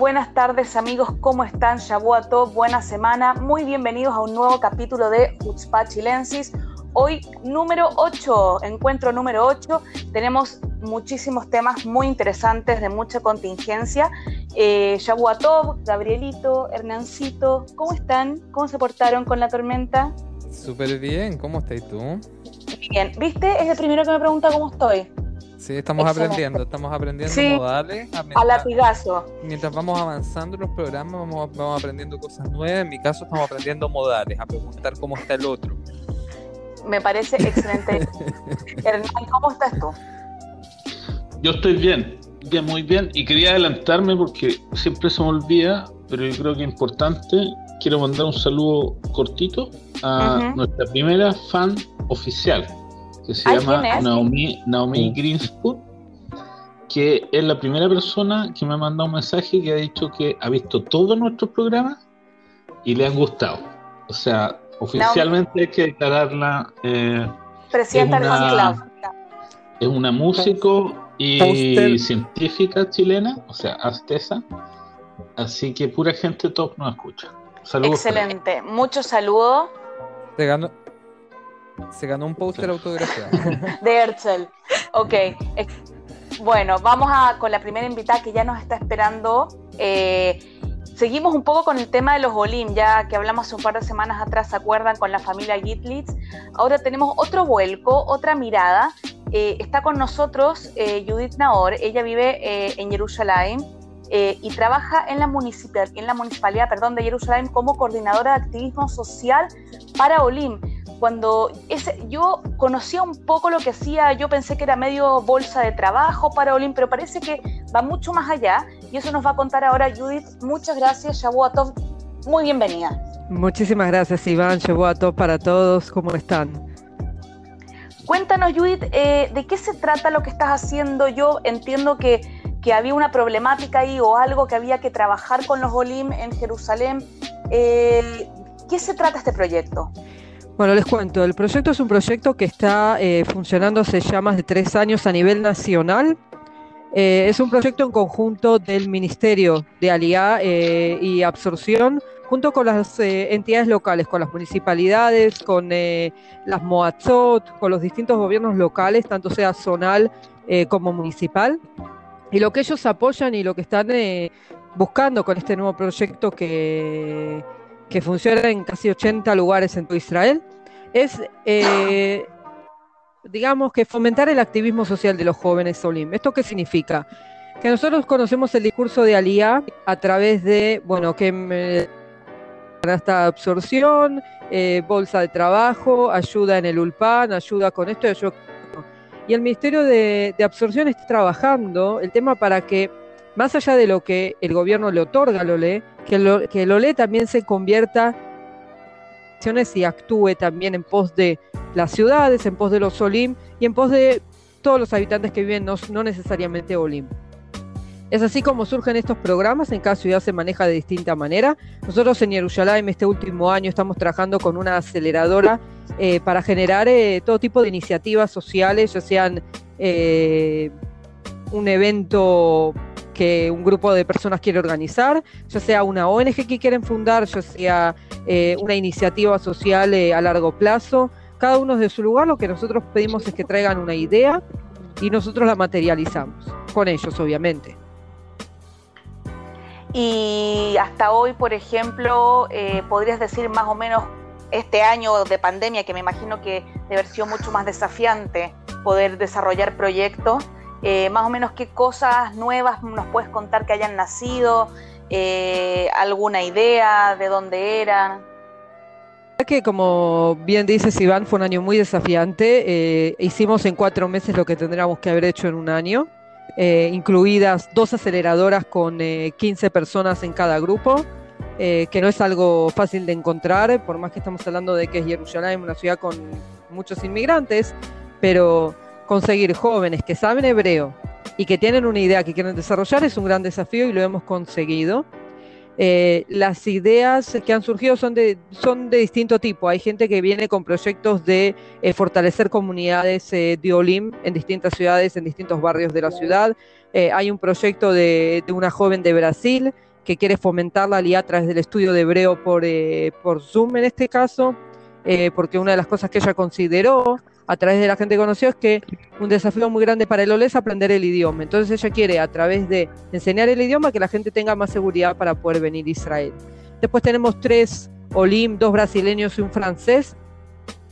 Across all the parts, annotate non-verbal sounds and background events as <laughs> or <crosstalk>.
buenas tardes amigos, ¿cómo están? Shabu Top, buena semana, muy bienvenidos a un nuevo capítulo de Hutzpah Chilensis. Hoy número 8, encuentro número 8, tenemos muchísimos temas muy interesantes de mucha contingencia. Eh, Shabu Top, Gabrielito, Hernancito, ¿cómo están? ¿Cómo se portaron con la tormenta? Súper bien, ¿cómo estás tú? Bien, ¿viste? Es el primero que me pregunta cómo estoy. Sí, estamos aprendiendo, estamos aprendiendo modales. A, latigazo. Mientras vamos avanzando en los programas, vamos, vamos aprendiendo cosas nuevas. En mi caso, estamos aprendiendo modales, a preguntar cómo está el otro. Me parece excelente. <laughs> Hernán, ¿cómo estás tú? Yo estoy bien, bien, muy bien. Y quería adelantarme porque siempre se me olvida, pero yo creo que es importante. Quiero mandar un saludo cortito a nuestra primera fan oficial, que se llama Naomi, Naomi Greenspoon, que es la primera persona que me ha mandado un mensaje que ha dicho que ha visto todos nuestros programas y le han gustado. O sea, oficialmente hay que declararla. Eh, Presidenta del fan Es una músico y científica chilena, o sea, Astesa. Así que pura gente top nos escucha. Saludos. Excelente. Muchos saludos. Te se ganó un póster autografiado. de <laughs> Herzl. Ok. Bueno, vamos a, con la primera invitada que ya nos está esperando. Eh, seguimos un poco con el tema de los Olim, ya que hablamos hace un par de semanas atrás, ¿se acuerdan? Con la familia Gitlitz. Ahora tenemos otro vuelco, otra mirada. Eh, está con nosotros eh, Judith Naor. Ella vive en Jerusalén. y trabaja en la, municipal, en la municipalidad perdón, de Jerusalén como coordinadora de activismo social para Olim cuando ese, yo conocía un poco lo que hacía, yo pensé que era medio bolsa de trabajo para Olim, pero parece que va mucho más allá y eso nos va a contar ahora Judith. Muchas gracias, Shabuatov. Muy bienvenida. Muchísimas gracias, Iván. Shabuatov para todos. ¿Cómo están? Cuéntanos, Judith, eh, ¿de qué se trata lo que estás haciendo? Yo entiendo que, que, había una problemática ahí o algo que había que trabajar con los Olim en Jerusalén. Eh, ¿Qué se trata este proyecto? Bueno, les cuento, el proyecto es un proyecto que está eh, funcionando hace ya más de tres años a nivel nacional. Eh, es un proyecto en conjunto del Ministerio de Aliá eh, y Absorción, junto con las entidades locales, con las municipalidades, con las MOAZOT, con los distintos gobiernos locales, tanto sea zonal como municipal. Y lo que ellos apoyan y lo que están buscando con este nuevo proyecto que que funciona en casi 80 lugares en todo Israel, es, eh, digamos, que fomentar el activismo social de los jóvenes Solim. ¿Esto qué significa? Que nosotros conocemos el discurso de Alía a través de, bueno, que esta absorción, eh, bolsa de trabajo, ayuda en el ULPAN, ayuda con esto Y el Ministerio de, de Absorción está trabajando el tema para que más allá de lo que el gobierno le otorga al OLE, que, lo, que también se convierta y actúe también en pos de las ciudades, en pos de los Olim y en pos de todos los habitantes que viven, no, no necesariamente Olim. Es así como surgen estos programas, en cada ciudad se maneja de distinta manera. Nosotros en Jerusalén este último año estamos trabajando con una aceleradora eh, para generar eh, todo tipo de iniciativas sociales, ya sean eh, un evento que un grupo de personas quiere organizar, ya sea una ONG que quieren fundar, ya sea eh, una iniciativa social eh, a largo plazo. Cada uno de su lugar, lo que nosotros pedimos es que traigan una idea y nosotros la materializamos, con ellos obviamente. Y hasta hoy, por ejemplo, eh, podrías decir más o menos este año de pandemia, que me imagino que debe haber sido mucho más desafiante poder desarrollar proyectos. Eh, más o menos qué cosas nuevas nos puedes contar que hayan nacido, eh, alguna idea de dónde eran. Que como bien dices Iván, fue un año muy desafiante. Eh, hicimos en cuatro meses lo que tendríamos que haber hecho en un año, incluidas dos aceleradoras con 15 personas en cada grupo. que no es algo fácil de encontrar, por más que estamos hablando de que es Jerusalén, una ciudad con muchos inmigrantes, pero conseguir jóvenes que saben hebreo y que tienen una idea que quieren desarrollar es un gran desafío y lo hemos conseguido. Eh, las ideas que han surgido son de, son de distinto tipo. Hay gente que viene con proyectos de eh, fortalecer comunidades eh, de Olim en distintas ciudades, en distintos barrios de la ciudad. hay un proyecto de, de, una joven de Brasil que quiere fomentar la alía a través del estudio de hebreo por, por Zoom en este caso, porque una de las cosas que ella consideró a través de la gente que conoció es que un desafío muy grande para el OLE es aprender el idioma. Entonces ella quiere a través de enseñar el idioma que la gente tenga más seguridad para poder venir a Israel. Después tenemos tres Olim, dos brasileños y un francés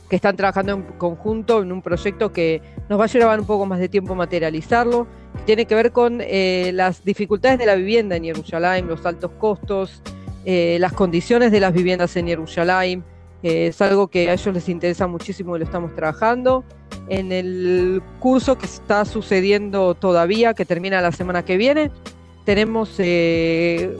que están trabajando en conjunto en un proyecto que nos va a llevar un poco más de tiempo materializarlo, que tiene que ver con eh, las dificultades de la vivienda en Jerusalén, los altos costos, eh, las condiciones de las viviendas en Jerusalén, es algo que a ellos les interesa muchísimo y lo estamos trabajando. En el curso que está sucediendo todavía, que termina la semana que viene, tenemos eh,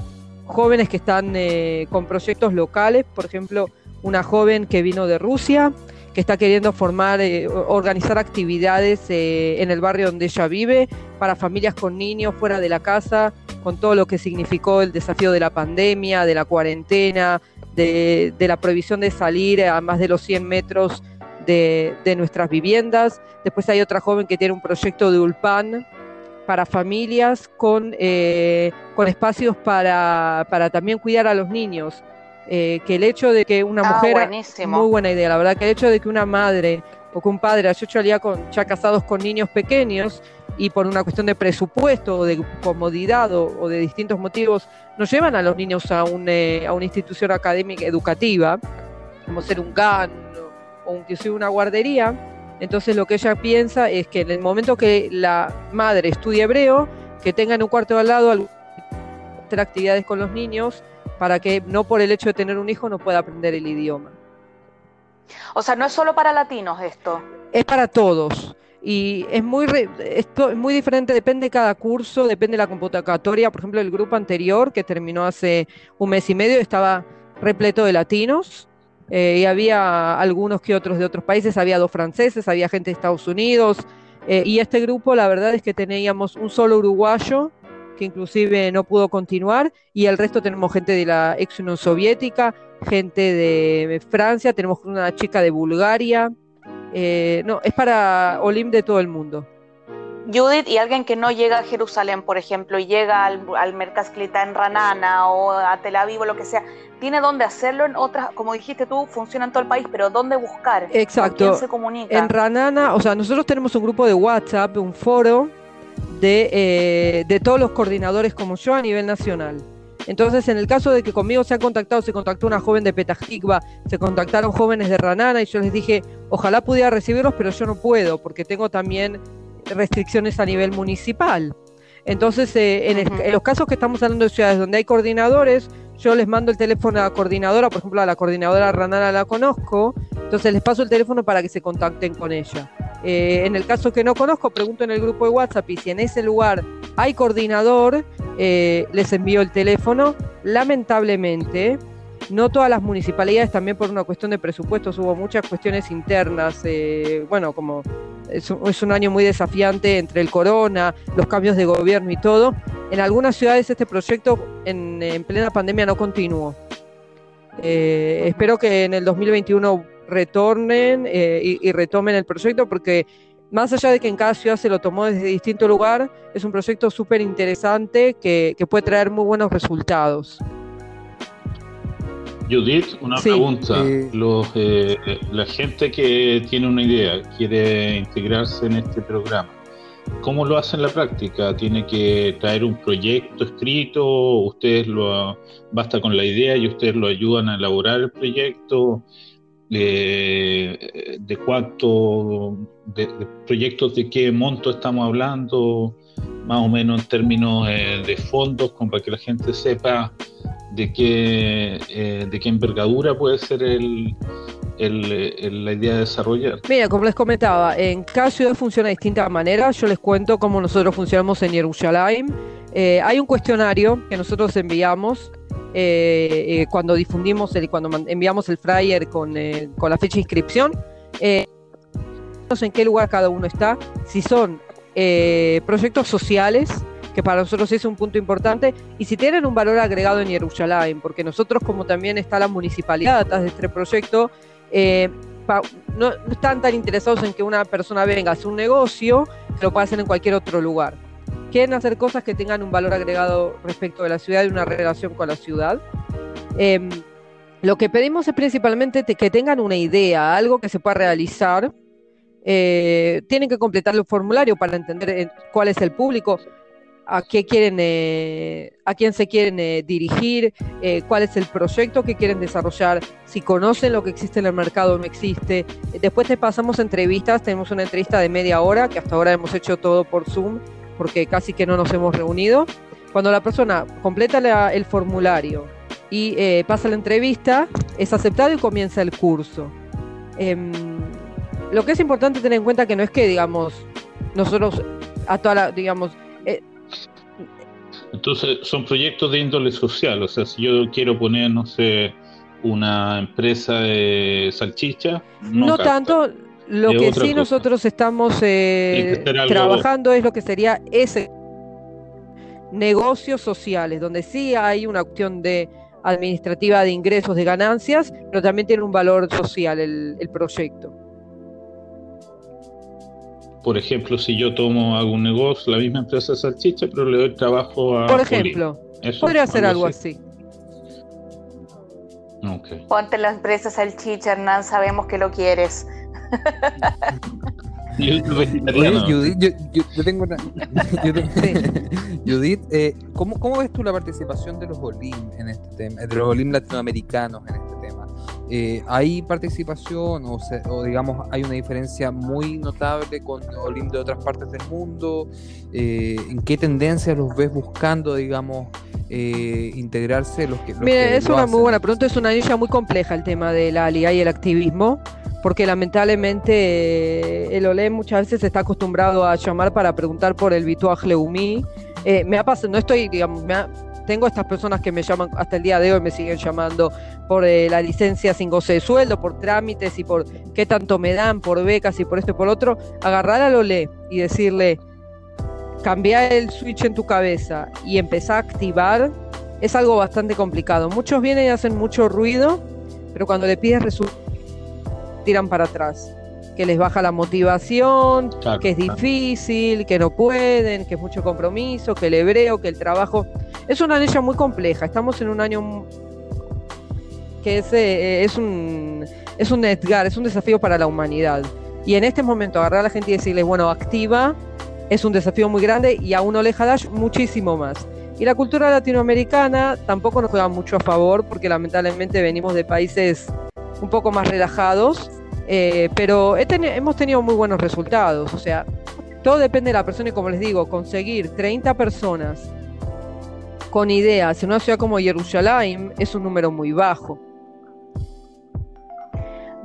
jóvenes que están eh, con proyectos locales, por ejemplo, una joven que vino de Rusia, que está queriendo formar, eh, organizar actividades en el barrio donde ella vive para familias con niños fuera de la casa, con todo lo que significó el desafío de la pandemia, de la cuarentena, de, la prohibición de salir a más de los 100 metros de, nuestras viviendas. Después hay otra joven que tiene un proyecto de Ulpan para familias con, eh, con espacios para, también cuidar a los niños. Eh, que el hecho de que una ah, mujer... Muy buena idea, la verdad, que el hecho de que una madre o que un padre hecho día con, ya casados con niños pequeños y por una cuestión de presupuesto o de comodidad o, de distintos motivos nos llevan a los niños a, eh, a una institución académica educativa, como ser un GAN o, inclusive una guardería. Entonces lo que ella piensa es que en el momento que la madre estudie hebreo, que tenga en un cuarto al lado hacer actividades con los niños para que no por el hecho de tener un hijo no pueda aprender el idioma. O sea, no es solo para latinos esto. Es para todos y es muy esto es muy diferente depende de cada curso depende de la computatoria por ejemplo el grupo anterior que terminó hace un mes y medio estaba repleto de latinos eh, y había algunos que otros de otros países había dos franceses había gente de Estados Unidos eh, y este grupo la verdad es que teníamos un solo uruguayo que inclusive no pudo continuar y el resto tenemos gente de la ex Unión Soviética gente de Francia tenemos una chica de Bulgaria eh, no, es para Olim de todo el mundo. Judith, y alguien que no llega a Jerusalén, por ejemplo, y llega al, al en Ranana o a Tel Aviv o lo que sea, ¿tiene dónde hacerlo en otras, como dijiste tú, funciona en todo el país, pero dónde buscar? Exacto. quién se comunica? En Ranana, o sea, nosotros tenemos un grupo de WhatsApp, un foro de, eh, de todos los coordinadores como yo a nivel nacional. Entonces, en el caso de que conmigo se han contactado, se contactó una joven de Petajikva, se contactaron jóvenes de Ranana y yo les dije, ojalá pudiera recibirlos, pero yo no puedo porque tengo también restricciones a nivel municipal. Entonces, eh, en, los casos que estamos hablando de ciudades donde hay coordinadores, yo les mando el teléfono a la coordinadora, por ejemplo, a la coordinadora Ranana la conozco, entonces les paso el teléfono para que se contacten con ella. Eh, en el caso que no conozco, pregunto en el grupo de WhatsApp y si en ese lugar hay coordinador, eh, les envío el teléfono. Lamentablemente, no todas las municipalidades, también por una cuestión de presupuestos, hubo muchas cuestiones internas, eh, bueno, como es un, año muy desafiante entre el corona, los cambios de gobierno y todo. En algunas ciudades este proyecto en, plena pandemia no continuó. espero que en el 2021 retornen eh, y, retomen el proyecto porque más allá de que en cada ciudad se lo tomó desde distinto lugar, es un proyecto súper interesante que, puede traer muy buenos resultados. Judith, una pregunta. Los, eh, la gente que tiene una idea, quiere integrarse en este programa, ¿cómo lo hace en la práctica? ¿Tiene que traer un proyecto escrito? ¿Ustedes lo basta con la idea y ustedes lo ayudan a elaborar el proyecto? De, de cuánto, de, proyectos de qué monto estamos hablando, más o menos en términos eh, de fondos, como para que la gente sepa de qué, eh, de qué envergadura puede ser el, la idea de desarrollar. Mira, como les comentaba, en cada ciudad funciona de distintas maneras. Yo les cuento cómo nosotros funcionamos en Jerusalén. Eh, hay un cuestionario que nosotros enviamos eh, eh, cuando difundimos, el, cuando enviamos el flyer con, eh, con la fecha de inscripción, en qué lugar cada uno está, si son proyectos sociales, que para nosotros es un punto importante, y si tienen un valor agregado en Jerusalén, porque nosotros como también está la municipalidad detrás de este proyecto, no, están tan interesados en que una persona venga a hacer un negocio, que lo pueda hacer en cualquier otro lugar. Quieren hacer cosas que tengan un valor agregado respecto de la ciudad y una relación con la ciudad. Em, lo que pedimos es principalmente que tengan una idea, algo que se pueda realizar. Eh, tienen que completar el formulario para entender eh, cuál es el público a qué quieren, eh, a quién se quieren eh, dirigir, eh, cuál es el proyecto que quieren desarrollar, si conocen lo que existe en el mercado o no existe. Después te pasamos entrevistas, tenemos una entrevista de media hora, que hasta ahora hemos hecho todo por Zoom, porque casi que no nos hemos reunido. Cuando la persona completa el formulario y pasa la entrevista, es aceptado y comienza el curso. Em, lo que es importante tener en cuenta que no es que, digamos, nosotros a toda la, digamos, entonces, son proyectos de índole social. O sea, si yo quiero poner, no sé, una empresa de salchicha. No, tanto. Lo que sí nosotros estamos eh, trabajando es lo que sería ese negocios sociales, donde sí hay una opción de administrativa de ingresos, de ganancias, pero también tiene un valor social el proyecto por ejemplo, si yo tomo algún negocio, la misma empresa de salchicha, pero le doy trabajo a. Por ejemplo, podría ser algo así. Ponte la empresa salchicha, Hernán, sabemos que lo quieres. Yo, Judith, yo, tengo una. <laughs> <laughs> Judith, eh, ¿cómo, ¿cómo, ves tú la participación de los Olim en este tema, de los Olim latinoamericanos en este tema? Eh, ¿Hay participación o, o, digamos hay una diferencia muy notable con Olim de otras partes del mundo? Eh, ¿En qué tendencias los ves buscando, digamos, eh, integrarse los que... Mira, es una muy buena pregunta, es una niña muy compleja el tema de la alianza y el activismo porque lamentablemente el OLEM muchas veces está acostumbrado a llamar para preguntar por el Vituaj Leumi. me ha pasado, no estoy, digamos, me ha, tengo estas personas que me llaman hasta el día de hoy, me siguen llamando por eh, la licencia sin goce de sueldo, por trámites y por qué tanto me dan, por becas y por esto y por otro. Agarrar a Lole y decirle, cambiar el switch en tu cabeza y empezar a activar es algo bastante complicado. Muchos vienen y hacen mucho ruido, pero cuando le pides resultados, tiran para atrás que les baja la motivación, que es difícil, que no pueden, que es mucho compromiso, que el hebreo, que el trabajo. Es una anilla muy compleja. Estamos en un año que es, eh, es un es un Edgar, es un desafío para la humanidad. Y en este momento agarrar a la gente y decirles, bueno, activa, es un desafío muy grande y a uno le Hadash muchísimo más. Y la cultura latinoamericana tampoco nos juega mucho a favor porque lamentablemente venimos de países un poco más relajados eh, pero hemos tenido muy buenos resultados. O sea, todo depende de la persona y como les digo, conseguir 30 personas con ideas en una ciudad como Jerusalén es un número muy bajo.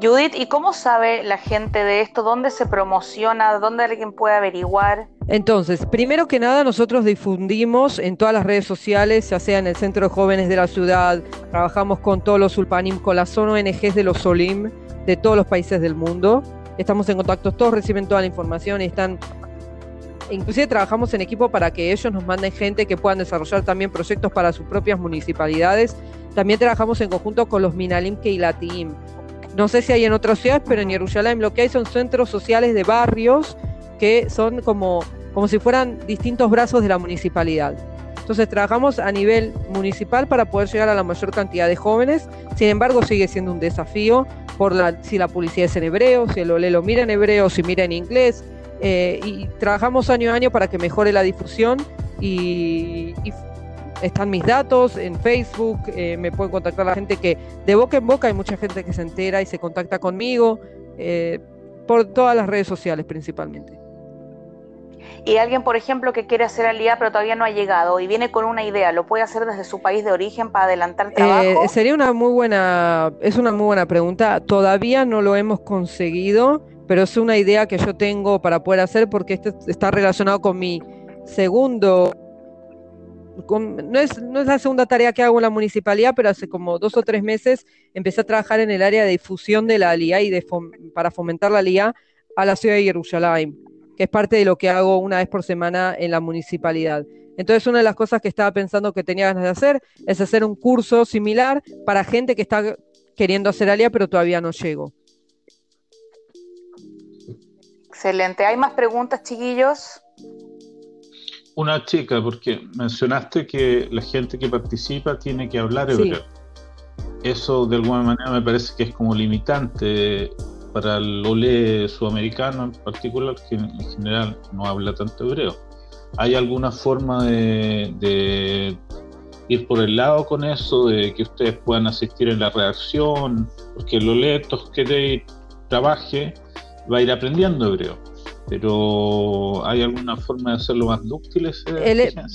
Judith, ¿y cómo sabe la gente de esto? ¿Dónde se promociona? ¿Dónde alguien puede averiguar? Entonces, primero que nada, nosotros difundimos en todas las redes sociales, ya sea en el Centro de Jóvenes de la ciudad, trabajamos con todos los Ulpanim, con las ONGs de los Solim, de todos los países del mundo. Estamos en contacto, todos reciben toda la información y están... Inclusive trabajamos en equipo para que ellos nos manden gente que puedan desarrollar también proyectos para sus propias municipalidades. También trabajamos en conjunto con los Minalim Keilatim. No sé si hay en otras ciudades, pero en Jerusalén lo que hay son centros sociales de barrios que son como, como si fueran distintos brazos de la municipalidad. Entonces trabajamos a nivel municipal para poder llegar a la mayor cantidad de jóvenes. Sin embargo, sigue siendo un desafío por la, si la publicidad es en hebreo, si el OLE lo mira en hebreo, si mira en inglés. Eh, y trabajamos año a año para que mejore la difusión y, están mis datos en Facebook, eh, me pueden contactar la gente que de boca en boca hay mucha gente que se entera y se contacta conmigo, eh, por todas las redes sociales principalmente y alguien, por ejemplo, que quiere hacer alía pero todavía no ha llegado y viene con una idea, ¿lo puede hacer desde su país de origen para adelantar el trabajo? Eh, sería una muy buena, es una muy buena pregunta. Todavía no lo hemos conseguido, pero es una idea que yo tengo para poder hacer porque esto está relacionado con mi segundo no, es, no es la segunda tarea que hago en la municipalidad, pero hace como dos o tres meses empecé a trabajar en el área de difusión de la ALIA y de para fomentar la ALIA a la ciudad de Jerusalén que es parte de lo que hago una vez por semana en la municipalidad. Entonces, una de las cosas que estaba pensando que tenía ganas de hacer es hacer un curso similar para gente que está queriendo hacer alia, pero todavía no llego. Excelente. ¿Hay más preguntas, chiquillos? una chica, porque mencionaste que la gente que participa tiene que hablar hebreo. Eso de alguna manera me parece que es como limitante para el OLE sudamericano en particular, que en general no habla tanto hebreo. ¿Hay alguna forma de, ir por el lado con eso, de que ustedes puedan asistir en la redacción? Porque el OLE, que trabaje, va a ir aprendiendo hebreo pero ¿hay alguna forma de hacerlo más dúctil?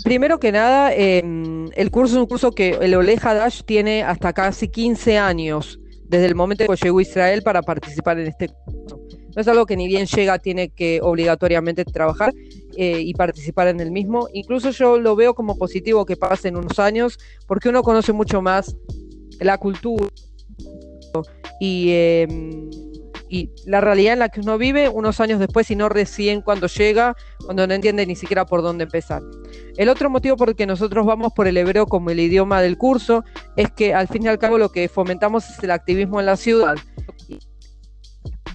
primero que nada, em, el curso es un curso que el Ole Hadash tiene hasta casi 15 años, desde el momento que llegó a Israel para participar en este curso. No es algo que ni bien llega, tiene que obligatoriamente trabajar eh, y participar en el mismo. Incluso yo lo veo como positivo que pasen unos años, porque uno conoce mucho más la cultura y em, y la realidad en la que uno vive unos años después y no recién cuando llega, cuando no entiende ni siquiera por dónde empezar. El otro motivo por el que nosotros vamos por el hebreo como el idioma del curso es que al fin y al cabo lo que fomentamos es el activismo en la ciudad.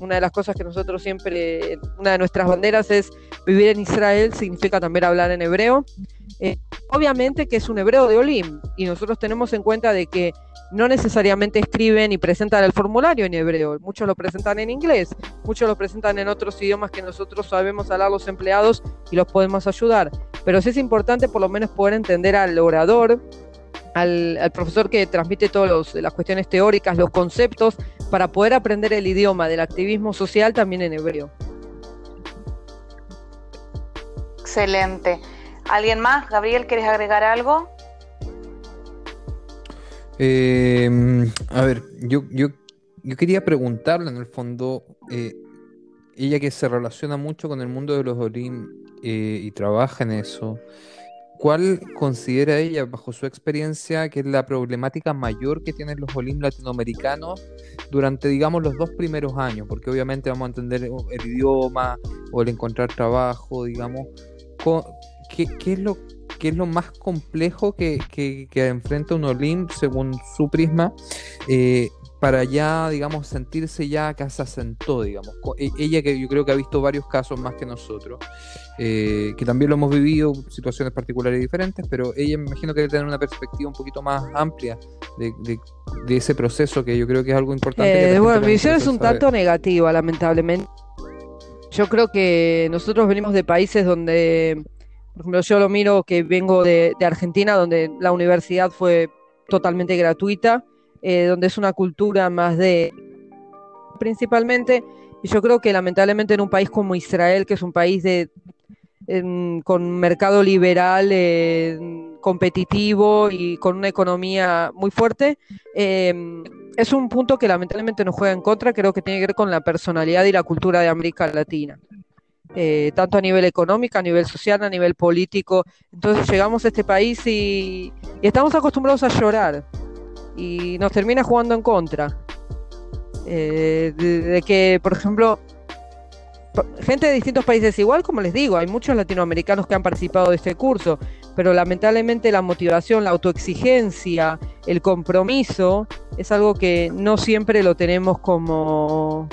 Una de las cosas que nosotros siempre, una de nuestras banderas es vivir en Israel, significa también hablar en hebreo. Eh, obviamente que es un hebreo de Olim y nosotros tenemos en cuenta de que no necesariamente escriben y presentan el formulario en hebreo, muchos lo presentan en inglés, muchos lo presentan en otros idiomas que nosotros sabemos hablar los empleados y los podemos ayudar, pero sí es importante por lo menos poder entender al orador, al, profesor que transmite todas las cuestiones teóricas, los conceptos, para poder aprender el idioma del activismo social también en hebreo. Excelente. ¿Alguien más? Gabriel, ¿quieres agregar algo? Eh, a ver, yo, yo, yo quería preguntarle en el fondo, eh, ella que se relaciona mucho con el mundo de los Olim eh, y trabaja en eso, ¿cuál considera ella, bajo su experiencia, que es la problemática mayor que tienen los Olim latinoamericanos durante, digamos, los dos primeros años? Porque obviamente vamos a entender el idioma o el encontrar trabajo, digamos. ¿Qué, qué es lo qué es lo más complejo que, enfrenta un Olim según su prisma eh, para ya, digamos, sentirse ya que se asentó, digamos. E, ella que yo creo que ha visto varios casos más que nosotros, eh, que también lo hemos vivido, situaciones particulares diferentes, pero ella me imagino que debe tener una perspectiva un poquito más amplia de, ese proceso que yo creo que es algo importante. Eh, bueno, mi visión es un tanto negativa, lamentablemente. Yo creo que nosotros venimos de países donde por ejemplo, yo lo miro que vengo de, Argentina, donde la universidad fue totalmente gratuita, eh, donde es una cultura más de principalmente, y yo creo que lamentablemente en un país como Israel, que es un país de con mercado liberal eh, competitivo y con una economía muy fuerte, em, es un punto que lamentablemente nos juega en contra, creo que tiene que ver con la personalidad y la cultura de América Latina. Eh, tanto a nivel económico, a nivel social, a nivel político. Entonces llegamos a este país y, estamos acostumbrados a llorar y nos termina jugando en contra. Eh, de, que, por ejemplo, gente de distintos países, igual como les digo, hay muchos latinoamericanos que han participado de este curso, pero lamentablemente la motivación, la autoexigencia, el compromiso es algo que no siempre lo tenemos como,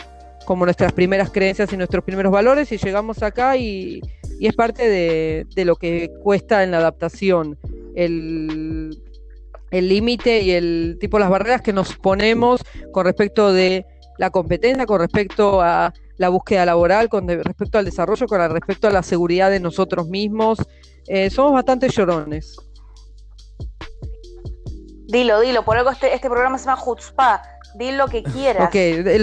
como nuestras primeras creencias y nuestros primeros valores y llegamos acá y, es parte de, lo que cuesta en la adaptación, el límite y el tipo las barreras que nos ponemos con respecto de la competencia, con respecto a la búsqueda laboral, con respecto al desarrollo, con respecto a la seguridad de nosotros mismos. Eh, somos bastante llorones. Dilo, dilo, por algo este, este programa se llama Jutzpah, Di lo que quieras. Ok,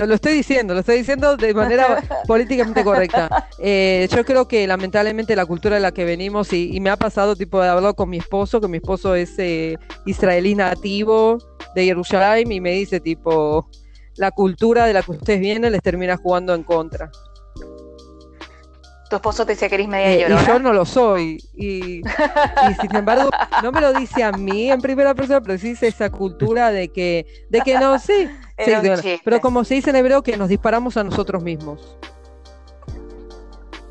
lo, estoy diciendo, lo estoy diciendo de manera <laughs> políticamente correcta. Eh, yo creo que lamentablemente la cultura de la que venimos, y, me ha pasado, tipo, de hablar con mi esposo, que mi esposo es eh, israelí nativo de Jerusalén, y me dice, tipo, la cultura de la que ustedes vienen les termina jugando en contra tu esposo te decía que eres media eh, Y yo no lo soy. Y, sin embargo, no me lo dice a mí en primera persona, pero sí dice esa cultura de que, de que no sé. <laughs> pero como se dice en hebreo, que nos disparamos a nosotros mismos.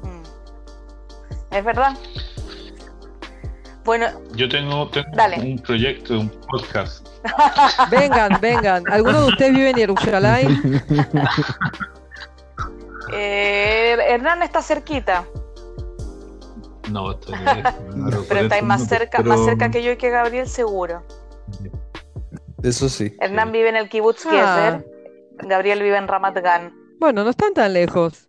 Mm. Es verdad. Bueno, yo tengo, un proyecto, un podcast. vengan, vengan. ¿Alguno de ustedes vive en Jerusalén? <laughs> Eh, Hernán está cerquita. No, estoy <laughs> Pero estáis más cerca, más cerca que yo y que Gabriel, seguro. Eso sí. Hernán vive en el kibbutz ah. Gabriel vive en Ramat Gan. Bueno, no están tan lejos.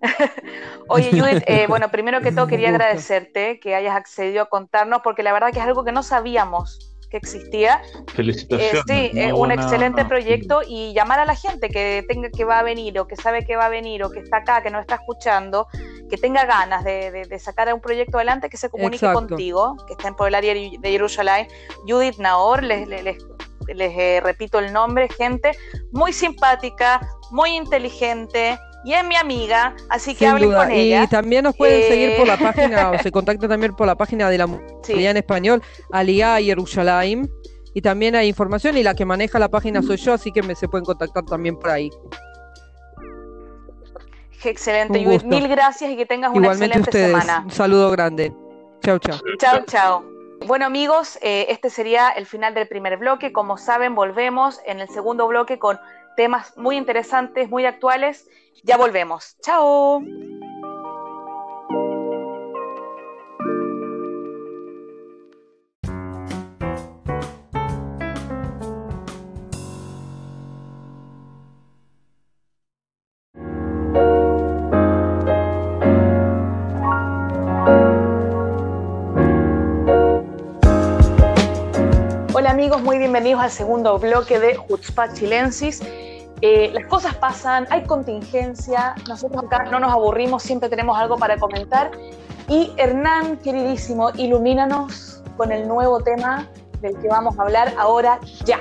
<laughs> Oye, Judith, eh, <laughs> bueno, primero que todo quería agradecerte que hayas accedido a contarnos, porque la verdad que es algo que no sabíamos que existía. Felicitaciones. Eh, sí, es un excelente proyecto y llamar a la gente que tenga que va a venir o que sabe que va a venir o que está acá, que no está escuchando, que tenga ganas de, sacar un proyecto adelante, que se comunique contigo, que está en por el área de Jerusalén. Judith Naor, les, les, eh, repito el nombre, gente muy simpática, muy inteligente, y es mi amiga, así que hablen con ella. Y también nos pueden seguir por la eh, página, o se <laughs> contactan también por la página de la sí. en español, Aliá Yerushalayim. Y también hay información y la que maneja la página soy yo, así que me, se pueden contactar también por ahí. Excelente, Mil gracias y que tengas una excelente semana. Un saludo grande. Chao, chao. Chao, chao. Bueno amigos, eh, este sería el final del primer bloque. Como saben, volvemos en el segundo bloque con temas muy interesantes, muy actuales. Ya volvemos. Chao. Hola amigos, muy bienvenidos al segundo bloque de Hutzpah Chilensis. Eh, las cosas pasan, hay contingencia, nosotros acá no nos aburrimos, siempre tenemos algo para comentar. Y Hernán, queridísimo, ilumínanos con el nuevo tema del que vamos a hablar ahora ya.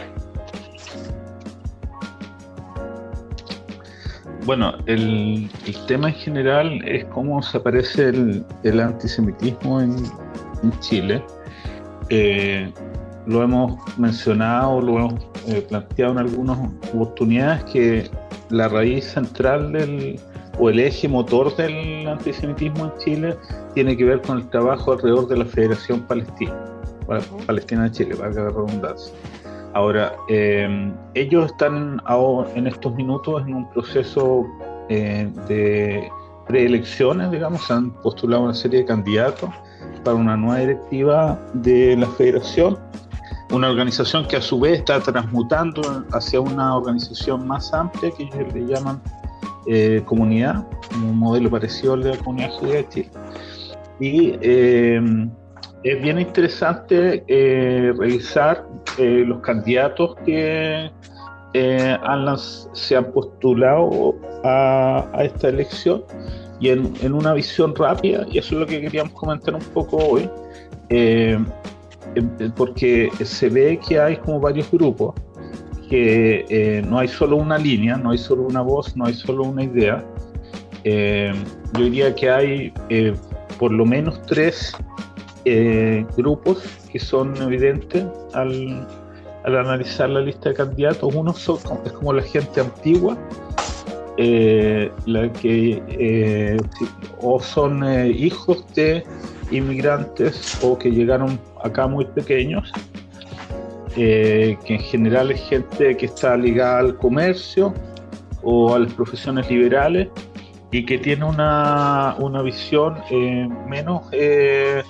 Bueno, el, tema en general es cómo se aparece el, antisemitismo en, Chile. Eh, lo hemos mencionado, lo hemos eh, planteado en algunas oportunidades que la raíz central del, o el eje motor del antisemitismo en Chile tiene que ver con el trabajo alrededor de la Federación Palestina, Palestina de Chile, valga la redundancia. Ahora, eh, ellos están en estos minutos en un proceso eh, de preelecciones, digamos, han postulado una serie de candidatos para una nueva directiva de la federación una organización que a su vez está transmutando hacia una organización más amplia que ellos le llaman eh, comunidad, un modelo parecido al de la comunidad judía de Chile. Y eh, es bien interesante eh, revisar los candidatos que se han postulado a, esta elección y en, una visión rápida, y eso es lo que queríamos comentar un poco hoy. Eh, porque se ve que hay como varios grupos, que eh, no hay solo una línea, no hay solo una voz, no hay solo una idea. Eh, yo diría que hay por lo menos tres grupos que son evidentes al, al, analizar la lista de candidatos. Uno son, es como la gente antigua, la que o son hijos de inmigrantes o que llegaron acá muy pequeños, eh, que en general es gente que está ligada al comercio o a las profesiones liberales y que tiene una, una visión eh, menos eh,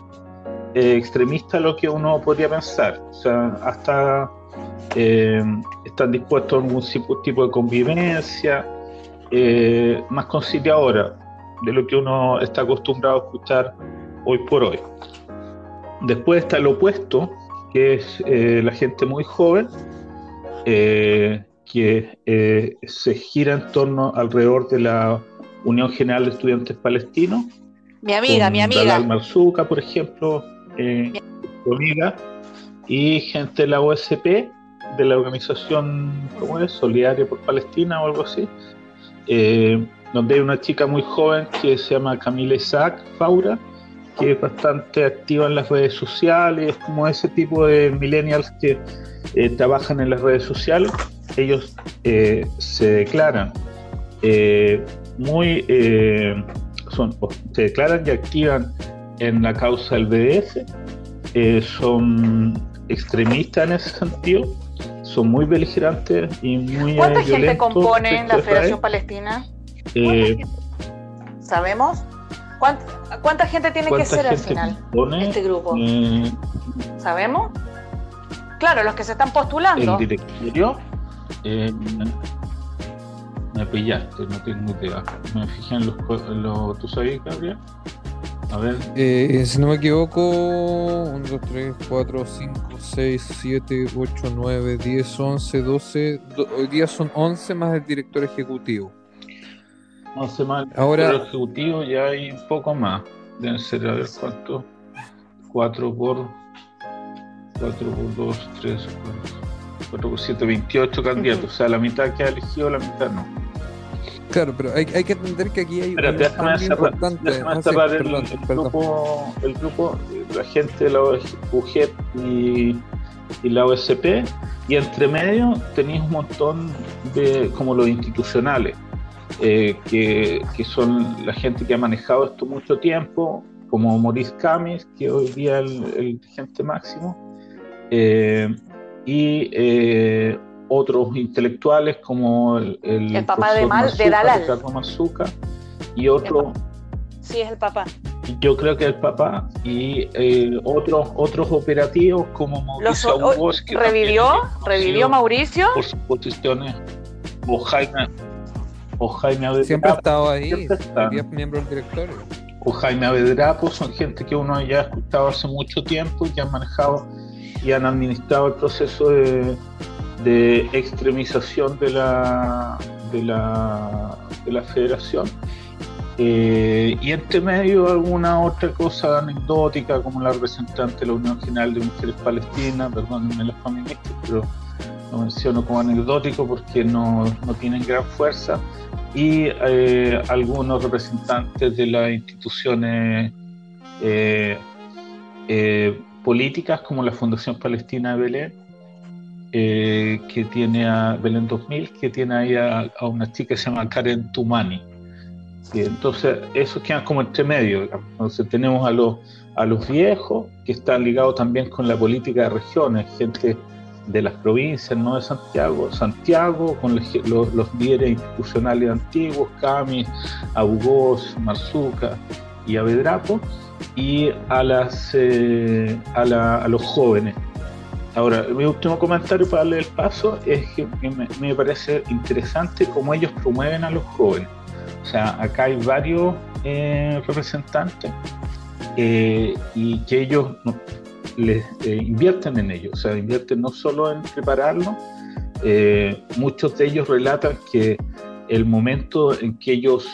extremista de lo que uno podría pensar. O sea, hasta están dispuestos a algún tipo de convivencia más conciliadora de lo que uno está acostumbrado a escuchar hoy por hoy. Después está el opuesto, que es eh, la gente muy joven, eh, que eh, se gira en torno alrededor de la Unión General de Estudiantes Palestinos. Mi amiga, mi amiga. Dalal Marzuca, por ejemplo, mi amiga, y gente de la OSP, de la organización, ¿cómo es? Solidaria por Palestina o algo así, donde hay una chica muy joven que se llama Camila Isaac Faura, que es bastante activa en las redes sociales, como ese tipo de millennials que eh, trabajan en las redes sociales, ellos eh, se declaran eh, muy, son, se declaran y activan en la causa del BDS, son extremistas en ese sentido, son muy beligerantes y muy ¿Cuánta gente compone la Federación Palestina? ¿Sabemos? ¿Cuánta, gente tiene que ser al final este grupo? Eh, ¿Sabemos? Claro, los que se están postulando. El directorio. Eh, me pillaste, no tengo idea. Me fijé en los. ¿Tú sabes, Gabriel? A ver. Eh, si no me equivoco, 1, 2, 3, 4, 5, 6, 7, 8, 9, 10, 11, 12. hoy día son 11 más el director ejecutivo. 11 más el director ejecutivo, ya hay un poco más. Deben ser, a ver cuánto. 4 por 4 por 2, 3, 4, 4 por 7, 28 candidatos. O sea, la mitad que ha elegido, la mitad no. Claro, pero hay, hay que entender que aquí hay un cambio importante. Déjame cerrar el, el, grupo, el grupo, la gente de la UGEP y, y la OSP, y entre medio tenéis un montón de, como los institucionales, eh, que, que, son la gente que ha manejado esto mucho tiempo, como Maurice Camis, que hoy día es el, el dirigente máximo, eh, y eh, otros intelectuales como el, el, papá de, Mal, de Dalal. Y otro sí es el papá. yo creo que el papá y eh, otros otros operativos como Mauricio Los, revivió revivió Mauricio por sus posiciones o Jaime o Jaime siempre ha estado ahí miembro del directorio. O Jaime Avedrapo son gente que uno ya ha escuchado hace mucho tiempo y que han manejado y han administrado el proceso de de extremización de la, de la, de la federación. Eh, y entre medio alguna otra cosa anecdótica como la representante de la Unión General de Mujeres Palestinas, perdónenme las feministas, pero lo menciono como anecdótico porque no, no tienen gran fuerza, y eh, algunos representantes de las instituciones eh, políticas como la Fundación Palestina de Belén, eh, que tiene a Belén 2000, que tiene ahí a, una chica que se llama Karen Tumani. Y entonces, eso queda como entre medio. Entonces, tenemos a los, a los viejos que están ligados también con la política de regiones, gente de las provincias, no de Santiago. Santiago, con los, líderes institucionales antiguos, Camis, Abugós, Marzuca y Avedrapo, y a, las, eh, a, la, a los jóvenes, Ahora, mi último comentario para darle el paso es que me, parece interesante cómo ellos promueven a los jóvenes. O sea, acá hay varios eh, representantes eh, y que ellos les eh, invierten en ellos, o sea, invierten no solo en prepararlos, muchos de ellos relatan que el momento en que ellos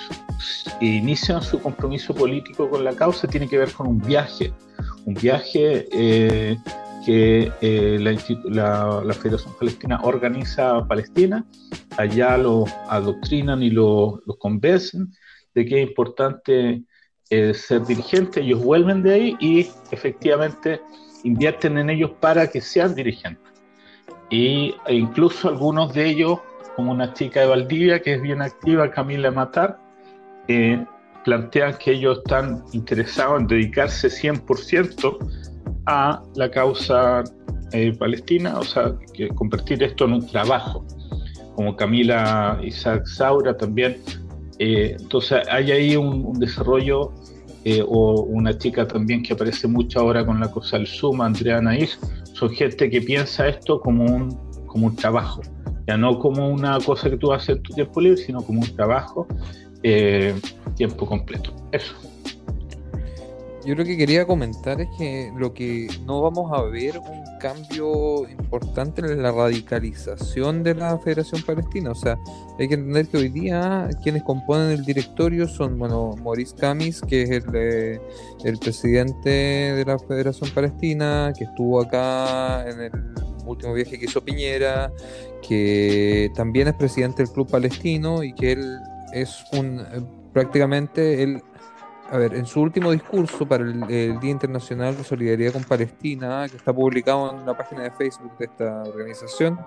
inician su compromiso político con la causa tiene que ver con un viaje, un viaje que eh, la, Federación Palestina organiza a Palestina, allá los adoctrinan y los convencen de que es importante eh, ser dirigente, ellos vuelven de ahí y efectivamente invierten en ellos para que sean dirigentes. Y, e incluso algunos de ellos, como una chica de Valdivia que es bien activa, Camila Matar, eh, plantean que ellos están interesados en dedicarse 100% a la causa eh, palestina, o sea, que convertir esto en un trabajo, como Camila Isaac Saura también. Eh, entonces hay ahí un, desarrollo, eh, o una chica también que aparece mucho ahora con la cosa del Zoom, Andrea Naís, son gente que piensa esto como un, como un trabajo, ya no como una cosa que tú haces en tu tiempo libre, sino como un trabajo tiempo completo. Eso. Yo lo que quería comentar es que lo que no vamos a ver cambio importante en la radicalización de la Federación Palestina. O sea, hay que entender que hoy día quienes componen el directorio son, bueno, Maurice Camis, que es el, eh, presidente de la Federación Palestina, que estuvo acá en el último viaje que hizo Piñera, que también es presidente del Club Palestino y que él es un eh, prácticamente él a ver, en su último discurso para el, Día Internacional de Solidaridad con Palestina, que está publicado en la página de Facebook de esta organización,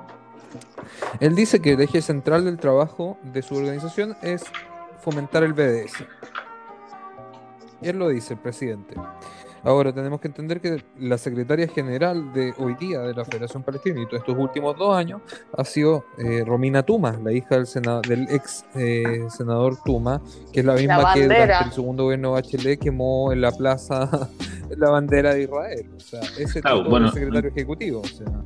él dice que el eje central del trabajo de su organización es fomentar el BDS. Él lo dice, el presidente. Ahora tenemos que entender que la secretaria general de hoy día de la Federación Palestina y todos estos últimos dos años ha sido eh, Romina Tuma, la hija del, del ex eh, senador Tuma, que es la misma que durante el segundo gobierno de Bachelet quemó en la plaza <laughs> la bandera de Israel. O sea, ese es el secretario ejecutivo.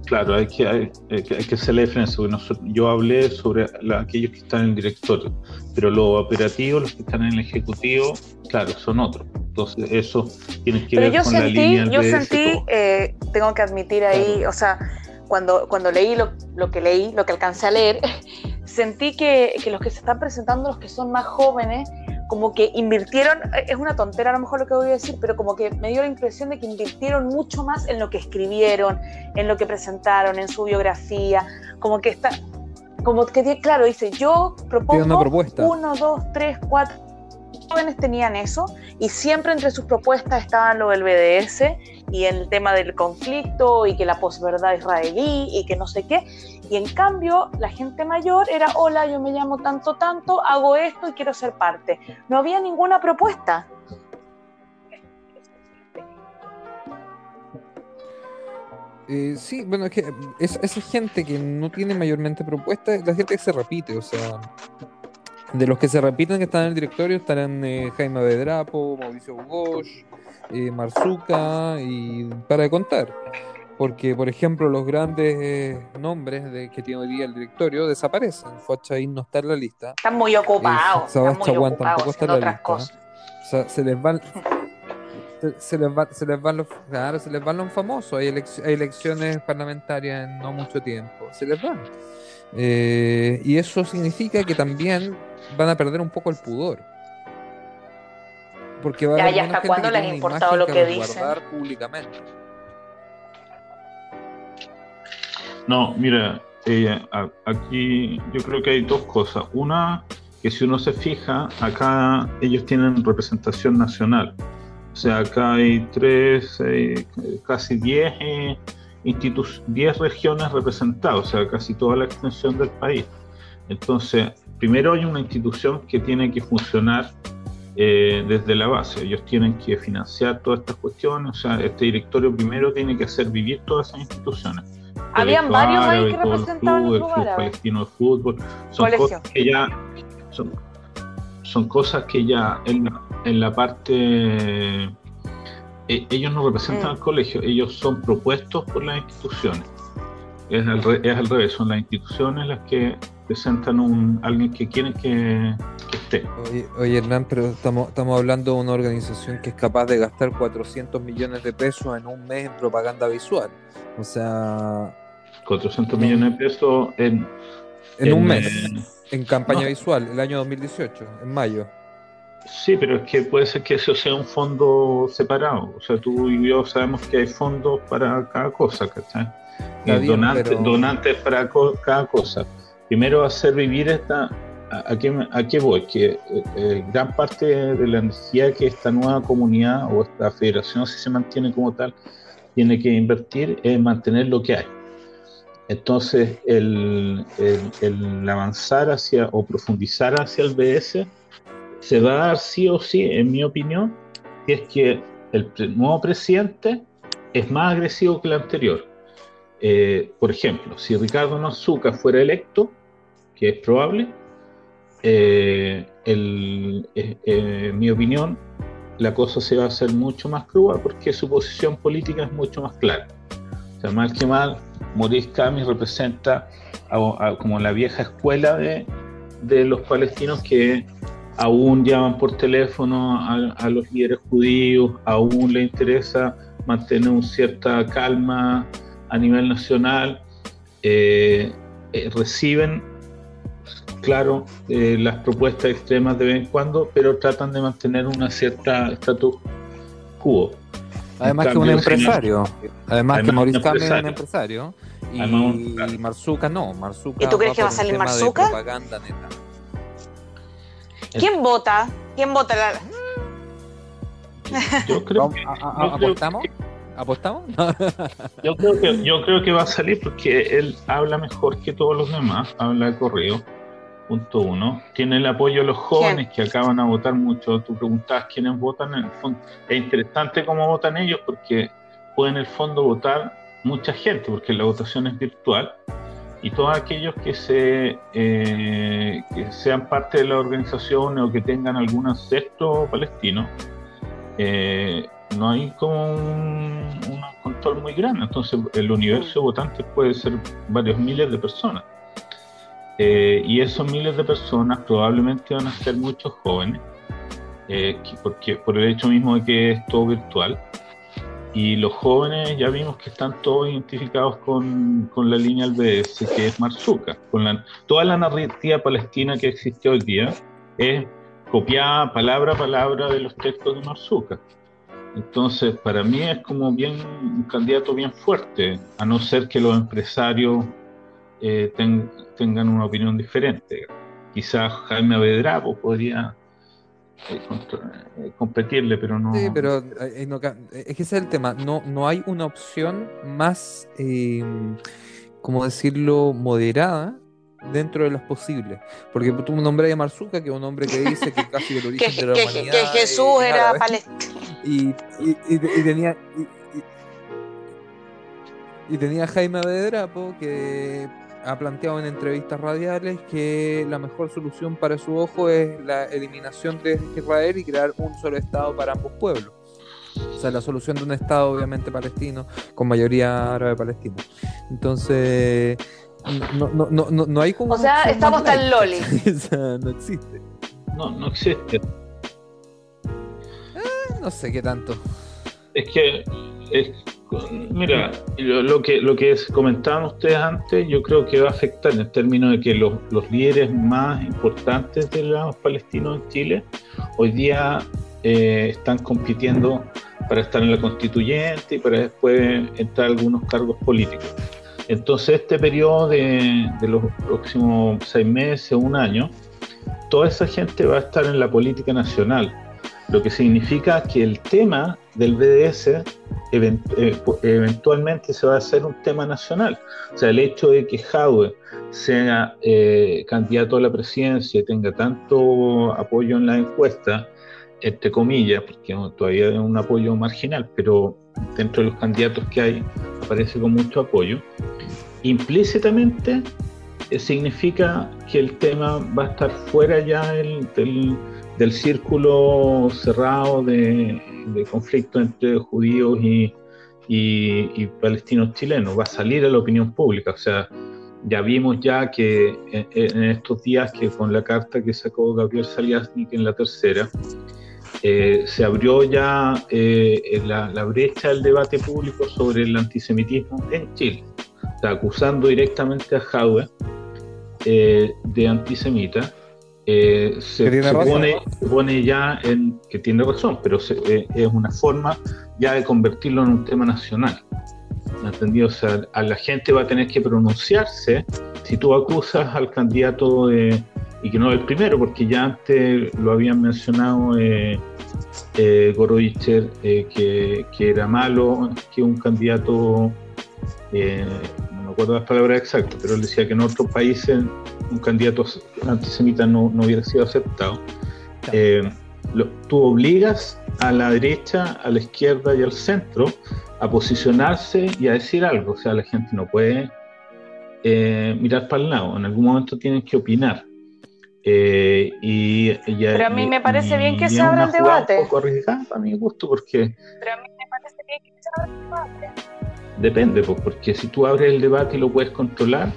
Claro, hay que, hay, que hacer la diferencia. yo hablé sobre aquellos que están en el directorio, pero los operativos, los que están en el ejecutivo, claro, son otros. Entonces, eso tiene que ver yo con sentí, la línea Yo sentí, eh, tengo que admitir ahí, o sea, cuando, cuando leí lo, lo, que leí, lo que alcancé a leer, <laughs> sentí que, que los que se están presentando, los que son más jóvenes, como que invirtieron, es una tontera a lo mejor lo que voy a decir, pero como que me dio la impresión de que invirtieron mucho más en lo que escribieron, en lo que presentaron, en su biografía, como que está, como que claro, dice, yo propongo uno, dos, tres, cuatro jóvenes tenían eso y siempre entre sus propuestas estaban lo del BDS y el tema del conflicto y que la posverdad israelí y que no sé qué. Y en cambio, la gente mayor era, hola, yo me llamo tanto, tanto, hago esto y quiero ser parte. No había ninguna propuesta. Eh, sí, bueno, es que esa gente que no tiene mayormente propuestas, la gente que se repite, o sea, de los que se repiten que están en el directorio estarán eh, Jaime Bedrapo, Mauricio Bosch, eh, Marzuca y para de contar. Porque, por ejemplo, los grandes eh, nombres de, que tiene hoy día el directorio desaparecen. Fuachain no está en la lista. Están muy ocupados. Eh, están muy tampoco está en la lista. Cosas. O sea, se les van. se, les va, se les van los claro, se les van los famosos hay, hay elecciones parlamentarias en no mucho tiempo se les van eh, y eso significa que también van a perder un poco el pudor. Porque va a haber ya hasta cuándo les ha importado lo que, dicen. públicamente. No, mira, eh, aquí yo creo que hay dos cosas. Una, que si uno se fija, acá ellos tienen representación nacional. O sea, acá hay tres, eh, casi diez, eh, 10 regiones representadas, o sea, casi toda la extensión del país. Entonces, primero hay una institución que tiene que funcionar eh, desde la base. Ellos tienen que financiar todas estas cuestiones. O sea, este directorio primero tiene que hacer vivir todas esas instituciones. Habían varios ahí que representaban el, club, el Club Palestino de Fútbol. Son cosas que ya son, son, cosas que ya en la, en la parte eh, ellos no representan mm. al colegio, ellos son propuestos por las instituciones. Es al, es al revés, son las instituciones las que presentan un alguien que quieren que, esté. Oye, Hernán, pero estamos, estamos hablando de una organización que es capaz de gastar 400 millones de pesos en un mes en propaganda visual. O sea... 400 millones de pesos en... En, un mes, en campaña visual, el año 2018, en mayo. Sí, pero es que puede ser que eso sea un fondo separado. O sea, tú y yo sabemos que hay fondos para cada cosa, ¿cachai? donantes, donantes para cada cosa primero hacer vivir esta, ¿a, qué, voy? Que eh, eh, gran parte de la energía que esta nueva comunidad o esta federación, si se mantiene como tal, tiene que invertir es mantener lo que hay. Entonces, el, el, avanzar hacia o profundizar hacia el BS se va a dar sí o sí, en mi opinión, que es que el nuevo presidente es más agresivo que el anterior. Eh, por ejemplo, si Ricardo Mazuca fuera electo, que es probable, eh, el, eh, eh, en mi opinión, la cosa se va a hacer mucho más cruda porque su posición política es mucho más clara. O sea, mal que mal, Maurice Camis representa como la vieja escuela de, de, los palestinos que aún llaman por teléfono a, los líderes judíos, aún le interesa mantener una cierta calma a nivel nacional, reciben claro, eh, las propuestas extremas de vez en cuando, pero tratan de mantener una cierta estatus quo. Además que un empresario, además, que Mauricio Cami es un empresario, y, Marzuca no, Marzuca ¿Y tú crees que va a salir Marzuca? ¿Quién vota? ¿Quién vota la... Yo creo que, ¿Apostamos? ¿Apostamos? <laughs> yo, creo que, yo creo que va a salir porque él habla mejor que todos los demás, habla de correo punto uno. Tiene el apoyo de los jóvenes que acaban a votar mucho. Tú preguntabas quiénes votan. En el fondo. Es interesante cómo votan ellos porque pueden en el fondo votar mucha gente, porque la votación es virtual. Y todos aquellos que, se, eh, que sean parte de la organización o que tengan algún ancestro palestino, eh, no hay como un, un, control muy grande. Entonces, el universo de votantes puede ser varios miles de personas. Eh, y esos miles de personas probablemente van a ser muchos jóvenes, eh, porque, por el hecho mismo de que es todo virtual. Y los jóvenes ya vimos que están todos identificados con, con la línea del BS, que es Marzuca. Con la, toda la narrativa palestina que existe hoy día es copiada palabra a palabra de los textos de Marzuca. Entonces, para mí es como bien un candidato bien fuerte, a no ser que los empresarios eh, ten, tengan una opinión diferente. Quizás Jaime Avedrapo podría eh, contra, eh, competirle, pero no. Sí, pero eh, no, es que ese es el tema. No, no hay una opción más, eh, como decirlo, moderada dentro de las posibles. Porque tú nombras a Marzuca, que es un hombre que dice que <laughs> casi el origen que, de la que, humanidad. que Jesús era palestino. Y, y, y, y, tenía. Y, tenía Jaime Avedrapo que ha planteado en entrevistas radiales que la mejor solución para su ojo es la eliminación de Israel y crear un solo Estado para ambos pueblos. O sea, la solución de un Estado obviamente palestino, con mayoría árabe palestina. Entonces, no, no, no, no, no hay como... O sea, estamos tan loli. <laughs> o sea, no existe. No, no existe. Eh, no sé qué tanto. Es que... Es, Mira, lo que, lo que comentaban ustedes antes, yo creo que va a afectar en términos de que los, los líderes más importantes de los palestinos en Chile hoy día eh, están compitiendo para estar en la constituyente y para después entrar a algunos cargos políticos. Entonces, este periodo de, de los próximos seis meses, un año, toda esa gente va a estar en la política nacional, lo que significa que el tema del BDS eventualmente se va a hacer un tema nacional. O sea, el hecho de que Jadwe sea eh, candidato a la presidencia y tenga tanto apoyo en la encuesta, entre comillas, porque todavía es un apoyo marginal, pero dentro de los candidatos que hay aparece con mucho apoyo, implícitamente eh, significa que el tema va a estar fuera ya del, del círculo cerrado de, de conflicto entre judíos y, palestinos chilenos, va a salir a la opinión pública. O sea, ya vimos ya que en, en estos días que con la carta que sacó Gabriel Saliasnik en la tercera, eh, se abrió ya eh, la, brecha del debate público sobre el antisemitismo en Chile, acusando directamente a Jadwe eh, de antisemita eh, se, se, pone, se, pone, ya en que tiene razón, pero se, eh, es una forma ya de convertirlo en un tema nacional. ¿Entendido? O sea, a la gente va a tener que pronunciarse si tú acusas al candidato de, y que no el primero, porque ya antes lo habían mencionado eh, eh eh, que, que, era malo, que un candidato me acuerdo las palabras exactas, pero él decía que en otros países un candidato antisemita no, no hubiera sido aceptado. Claro. Eh, lo, tú obligas a la derecha, a la izquierda y al centro a posicionarse y a decir algo. O sea, la gente no puede eh, mirar para el lado, en algún momento tienen que opinar. Eh, y, y, Pero a mí me parece y, bien que se abra el debate. Un poco arriesgada a mi gusto, porque. Pero a mí me parece bien que se abra el debate. Depende, pues, porque si tú abres el debate y lo puedes controlar,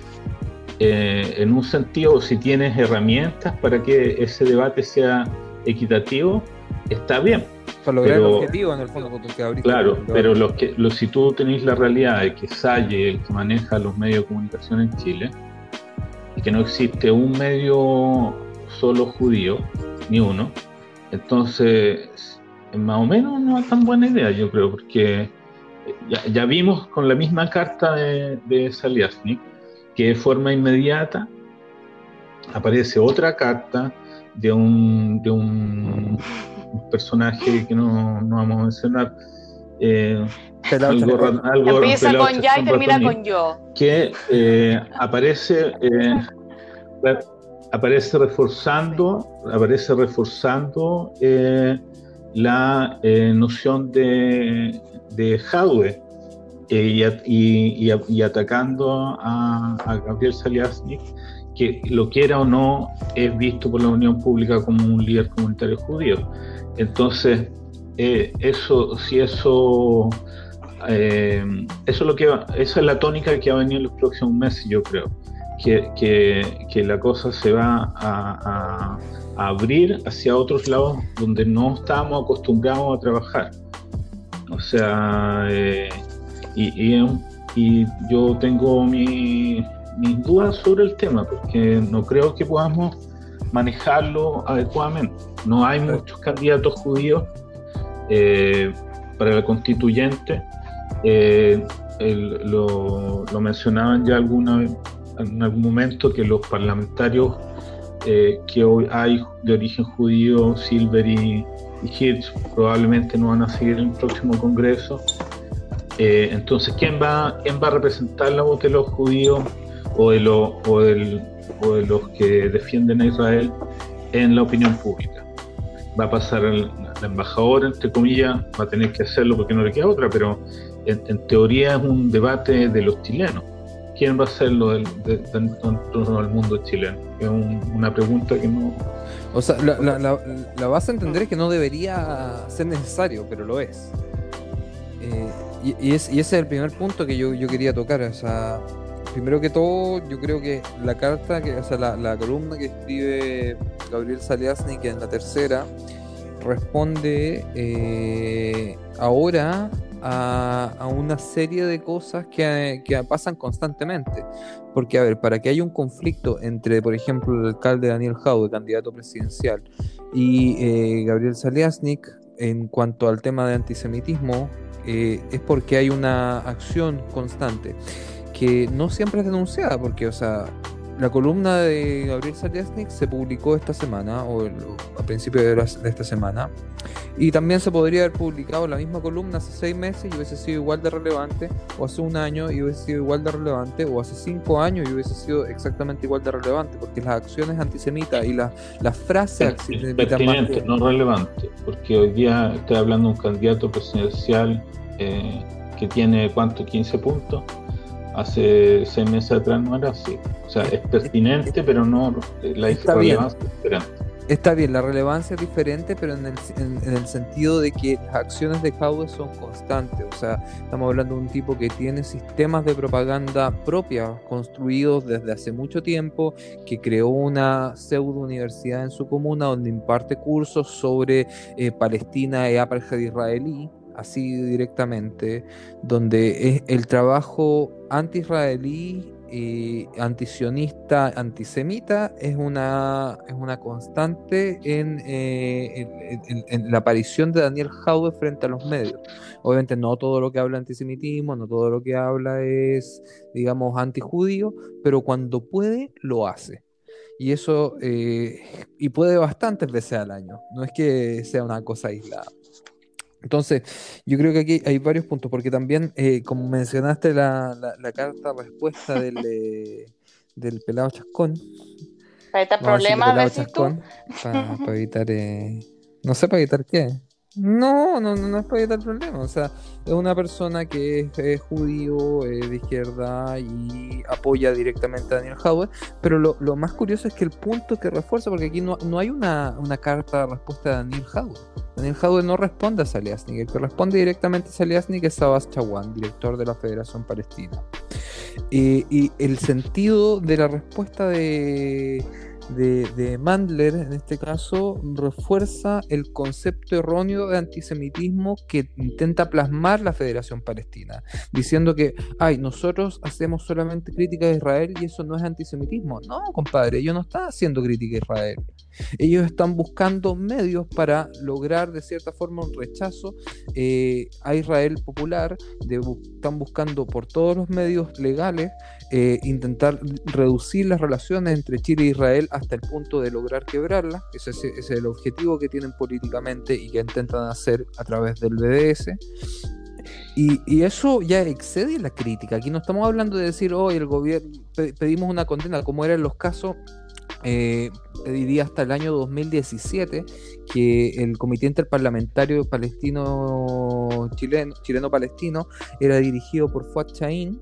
eh, en un sentido, si tienes herramientas para que ese debate sea equitativo, está bien. Para lograr pero, el objetivo, en el fondo, Claro, pero los que, los, si tú tenés la realidad de que Salle, el que maneja los medios de comunicación en Chile, y que no existe un medio solo judío, ni uno, entonces, más o menos no es tan buena idea, yo creo, porque ya, ya vimos con la misma carta de, de Saliasnik que de forma inmediata aparece otra carta de un, de un, personaje que no, no, vamos a mencionar. Eh, algo, algo, Empieza con ya y termina con yo. Que eh, aparece, eh, aparece reforzando, aparece reforzando eh, la eh, noción de, de Jadwe eh, y, atacando a, Gabriel Saliasnik, que lo quiera o no es visto por la Unión Pública como un líder comunitario judío. Entonces, eso, si eso, eso lo que esa es la tónica que va a venir en los próximos meses, yo creo que, la cosa se va a, abrir hacia otros lados donde no estábamos acostumbrados a trabajar. O sea, eh, y, y, yo tengo mis dudas sobre el tema, porque no creo que podamos manejarlo adecuadamente. No hay muchos candidatos judíos eh, para la constituyente. Eh, lo, lo, mencionaban ya alguna vez en algún momento que los parlamentarios eh, que hoy hay de origen judío, Silver y, Hirsch, probablemente no van a seguir en el próximo Congreso. Eh, entonces, ¿quién va, ¿quién va a representar la voz de los judíos o de, o, o de los que defienden a Israel en la opinión pública? Va a pasar el, embajador, entre comillas, va a tener que hacerlo porque no le queda otra, pero en teoría es un debate de los chilenos quién va a ser lo del, mundo chileno. Es una pregunta que no... O sea, la, la, la, vas a entender es que no debería ser necesario, pero lo es. Eh, y, y, es, y ese es el primer punto que yo, quería tocar. O sea, primero que todo, yo creo que la carta, que, o sea, la, columna que escribe Gabriel que en la tercera, responde eh, ahora a, una serie de cosas que, pasan constantemente. Porque, a ver, para que haya un conflicto entre, por ejemplo, el alcalde Daniel Jaude, candidato presidencial, y eh, Gabriel Saliasnik, en cuanto al tema de antisemitismo, eh, es porque hay una acción constante que no siempre es denunciada, porque, o sea, la columna de Gabriel Saliasnik se publicó esta semana, o a principios de, esta semana, y también se podría haber publicado la misma columna hace seis meses y hubiese sido igual de relevante, o hace un año y hubiese sido igual de relevante, o hace cinco años y hubiese sido exactamente igual de relevante, porque las acciones antisemitas y las frases antisemitas. Pertinente, no relevante, porque hoy día estoy hablando de un candidato presidencial eh, que tiene, ¿cuánto? 15 puntos hace seis meses atrás no era así. O sea, es pertinente, pero no la relevancia es diferente. Está bien, la relevancia es diferente, pero en el, en, el sentido de que las acciones de Caude son constantes. O sea, estamos hablando de un tipo que tiene sistemas de propaganda propia construidos desde hace mucho tiempo, que creó una pseudo universidad en su comuna donde imparte cursos sobre eh, Palestina y apartheid israelí así directamente, donde el trabajo anti-israelí, y antisionista, antisemita, es una, es una constante en, eh, la aparición de Daniel Jaude frente a los medios. Obviamente no todo lo que habla antisemitismo, no todo lo que habla es, digamos, antijudío, pero cuando puede, lo hace. Y eso, eh, y puede bastantes veces al año, no es que sea una cosa aislada. Entonces, yo creo que aquí hay varios puntos, porque también, eh, como mencionaste la, la, carta respuesta <laughs> del, eh, del pelado chascón. Para evitar problemas, Para, evitar, eh, no sé, para evitar qué. No, no, no, es para evitar problemas. O sea, es una persona que es, judío, de izquierda y apoya directamente a Daniel Howard. Pero lo, lo, más curioso es que el punto que refuerza, porque aquí no, no hay una, una carta respuesta de Daniel Howard. Daniel Howard no responde a Saliasnik. El que responde directamente a Saliasnik es Sabas Chawan, director de la Federación Palestina. Eh, y el sentido de la respuesta de de, Mandler, en este caso, refuerza el concepto erróneo de antisemitismo que intenta plasmar la Federación Palestina, diciendo que, ay, nosotros hacemos solamente crítica a Israel y eso no es antisemitismo. No, compadre, ellos no están haciendo crítica a Israel. Ellos están buscando medios para lograr de cierta forma un rechazo eh, a Israel popular, están buscando por todos los medios legales eh, intentar reducir las relaciones entre Chile e Israel hasta el punto de lograr quebrarla. Ese, es el objetivo que tienen políticamente y que intentan hacer a través del BDS. Y, eso ya excede la crítica. Aquí no estamos hablando de decir, hoy el gobierno pedimos una condena, como era en los casos eh, diría hasta el año 2017, que el Comité Interparlamentario Palestino Chileno, Chileno Palestino era dirigido por Fuad Chaín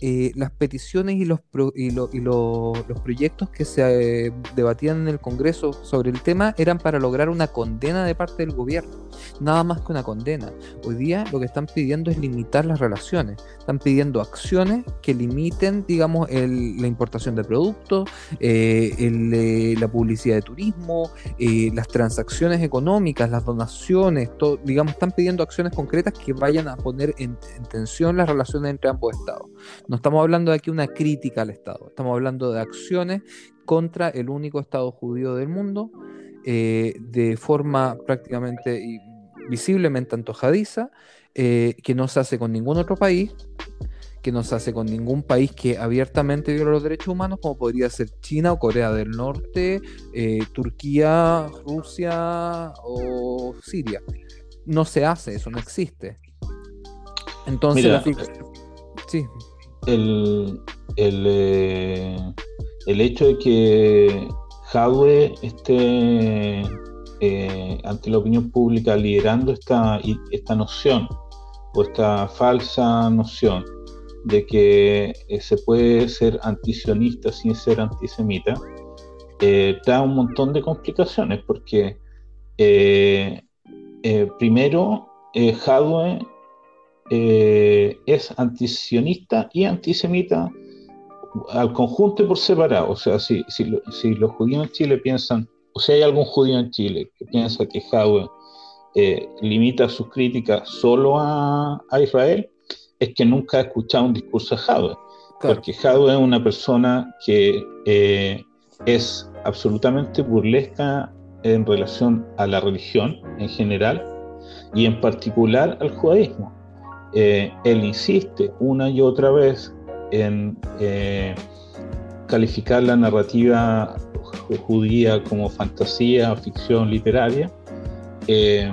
eh, las peticiones y, los, y, los proyectos que se eh, debatían en el Congreso sobre el tema eran para lograr una condena de parte del gobierno, nada más que una condena. Hoy día lo que están pidiendo es limitar las relaciones, están pidiendo acciones que limiten, digamos, la importación de productos, eh, la publicidad de turismo, las transacciones económicas, las donaciones, digamos, están pidiendo acciones concretas que vayan a poner en tensión las relaciones entre ambos estados. No estamos hablando de aquí una crítica al Estado, estamos hablando de acciones contra el único Estado judío del mundo, eh, de forma prácticamente y visiblemente antojadiza, eh, que no se hace con ningún otro país, que no se hace con ningún país que abiertamente viola los derechos humanos, como podría ser China o Corea del Norte, eh, Turquía, Rusia o Siria. No se hace, eso no existe. Entonces, sí el, eh, el, hecho de que Jadwe esté eh, ante la opinión pública liderando esta, esta noción o esta falsa noción de que eh, se puede ser antisionista sin ser antisemita, da un montón de complicaciones porque primero Jadwe eh, es antisionista y antisemita al conjunto y por separado. O sea, si, si, los judíos en Chile piensan, o si hay algún judío en Chile que piensa que Jadwe eh, limita sus críticas solo a, Israel, es que nunca ha escuchado un discurso de Jadwe. Porque Jadwe es una persona que eh, es absolutamente burlesca en relación a la religión en general y en particular al judaísmo. Eh, él insiste una y otra vez en eh, calificar la narrativa judía como fantasía ficción literaria. Eh,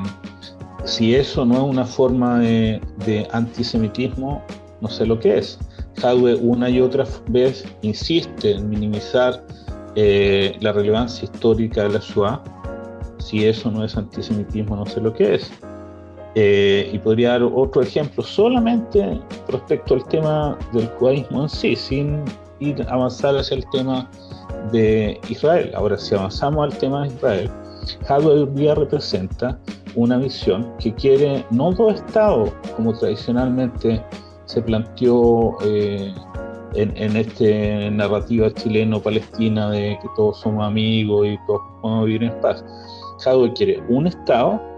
si eso no es una forma de, antisemitismo, no sé lo que es. Jadwe una y otra vez insiste en minimizar la relevancia histórica de la Shoah. Si eso no es antisemitismo, no sé lo que es. Eh, y podría dar otro ejemplo solamente respecto al tema del judaísmo en sí, sin ir avanzar hacia el tema de Israel. Ahora, si avanzamos al tema de Israel, hoy día representa una visión que quiere no dos estados, como tradicionalmente se planteó eh, en, en esta narrativa chileno-palestina de que todos somos amigos y todos podemos vivir en paz. Hadwe quiere un estado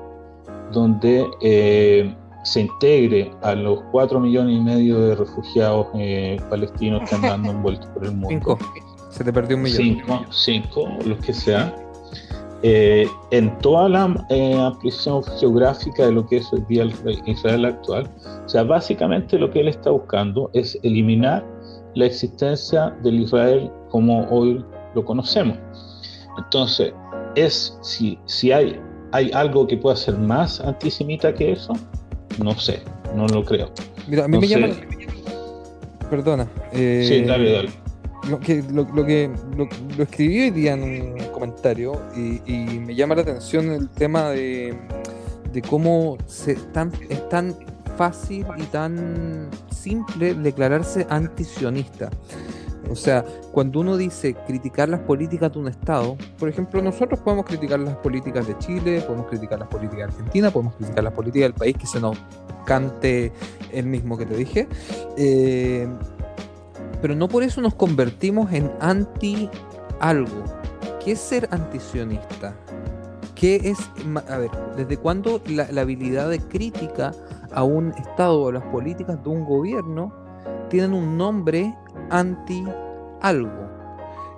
donde eh, se integre a los cuatro millones y medio de refugiados eh, palestinos que andan envueltos <laughs> por el mundo. Cinco. Se te perdió un millón. Cinco, cinco los que sean. Eh, en toda la ampliación geográfica de lo que es hoy día Israel actual. O sea, básicamente lo que él está buscando es eliminar la existencia del Israel como hoy lo conocemos. Entonces, es si, si hay ¿Hay algo que pueda ser más antisemita que eso? No sé, no lo creo. Mira, a mí me llama. Perdona. Eh, sí, dale, dale. Lo que, lo, que lo, escribí hoy día en un comentario y, me llama la atención el tema de, de cómo se, tan, es tan fácil y tan simple declararse antisionista. O sea, cuando uno dice criticar las políticas de un Estado, por ejemplo, nosotros podemos criticar las políticas de Chile, podemos criticar las políticas de Argentina, podemos criticar las políticas del país que se nos cante el mismo que te dije, eh, pero no por eso nos convertimos en anti algo. ¿Qué es ser antisionista? ¿Qué es, a ver, desde cuándo la, la habilidad de crítica a un Estado o a las políticas de un gobierno tienen un nombre anti algo.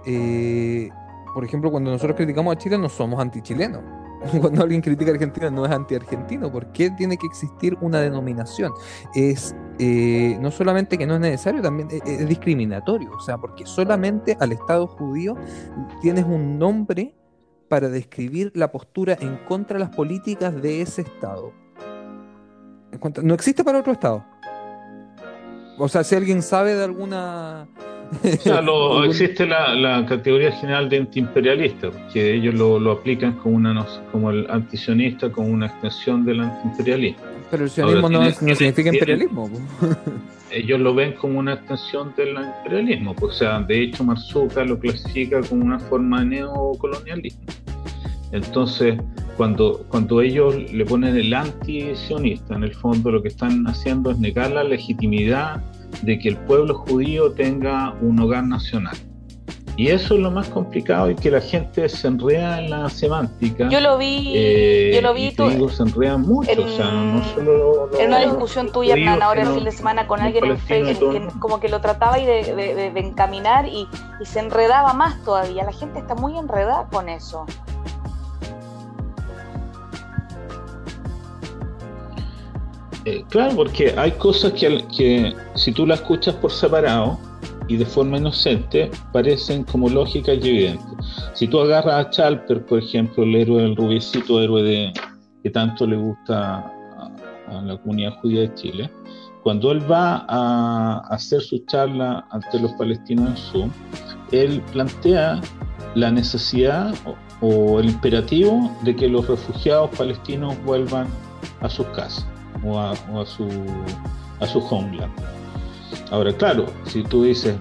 Eh, por ejemplo, cuando nosotros criticamos a Chile no somos anti-chilenos. <laughs> Cuando alguien critica a Argentina no es anti-argentino. ¿Por qué tiene que existir una denominación? Es eh, no solamente que no es necesario, también es, discriminatorio. O sea, porque solamente al Estado judío tienes un nombre para describir la postura en contra de las políticas de ese Estado. No existe para otro Estado. O sea, si alguien sabe de alguna O sea, <laughs> existe la, categoría general de antiimperialista, que ellos lo, aplican como, una, como el antisionista, como una extensión del antiimperialismo. Pero el sionismo no, significa imperialismo. <laughs> Ellos lo ven como una extensión del imperialismo. o sea, de hecho, Marzuka lo clasifica como una forma de neocolonialismo. Entonces, cuando, cuando ellos le ponen el anti-sionista, en el fondo lo que están haciendo es negar la legitimidad de que el pueblo judío tenga un hogar nacional. Y eso es lo más complicado y que la gente se enreda en la semántica. Yo lo vi, eh, yo lo vi. Y se enredan mucho, en, o sea, no solo en una discusión tuya, ahora el fin de semana con alguien en Facebook, que como que lo trataba y de, de, encaminar y, y se enredaba más todavía. La gente está muy enredada con eso. Eh, claro, porque hay cosas que, si tú las escuchas por separado y de forma inocente, parecen como lógicas y evidentes. Si tú agarras a Chalper, por ejemplo, el héroe del rubiecito, héroe de, que tanto le gusta a, la comunidad judía de Chile, cuando él va a hacer su charla ante los palestinos en Zoom, él plantea la necesidad o el imperativo de que los refugiados palestinos vuelvan a sus casas o a, su, a su homeland. Ahora, claro, si tú dices,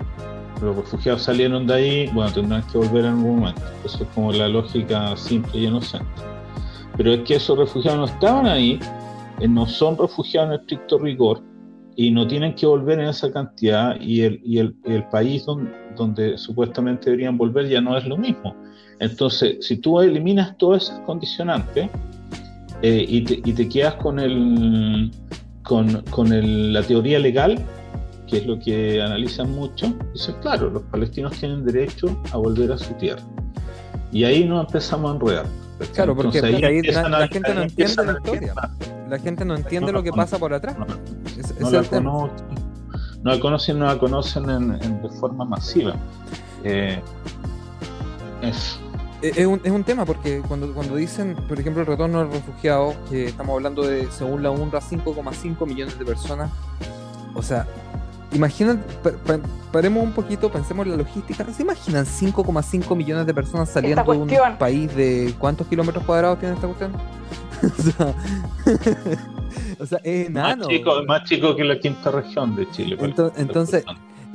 los refugiados salieron de ahí, bueno, tendrán que volver en algún momento. Eso es como la lógica simple y inocente. Pero es que esos refugiados no estaban ahí, eh, no son refugiados en estricto rigor y no tienen que volver en esa cantidad y el, y el, el país donde, donde, supuestamente deberían volver ya no es lo mismo. Entonces, si tú eliminas todas esas condicionantes, eh, y, te, quedas con, el, con, con la teoría legal, que es lo que analizan mucho, dices, claro, los palestinos tienen derecho a volver a su tierra. Y ahí nos empezamos a enredar. Claro, porque ahí, la, gente no entiende la historia. La gente no entiende lo que pasa por atrás. No, la, conocen, no la conocen, no la conocen en, de forma masiva. Eh, eso. Eh, es un, es un tema porque cuando, cuando dicen, por ejemplo, el retorno del refugiado, que estamos hablando de, según la UNRWA, 5,5 millones de personas, o sea, imaginan, paremos un poquito, pensemos en la logística, ¿se imaginan 5,5 millones de personas saliendo de un país de cuántos kilómetros cuadrados tiene esta cuestión? <laughs> <laughs> o, sea, es enano. Más chico, más chico que la quinta región de Chile. entonces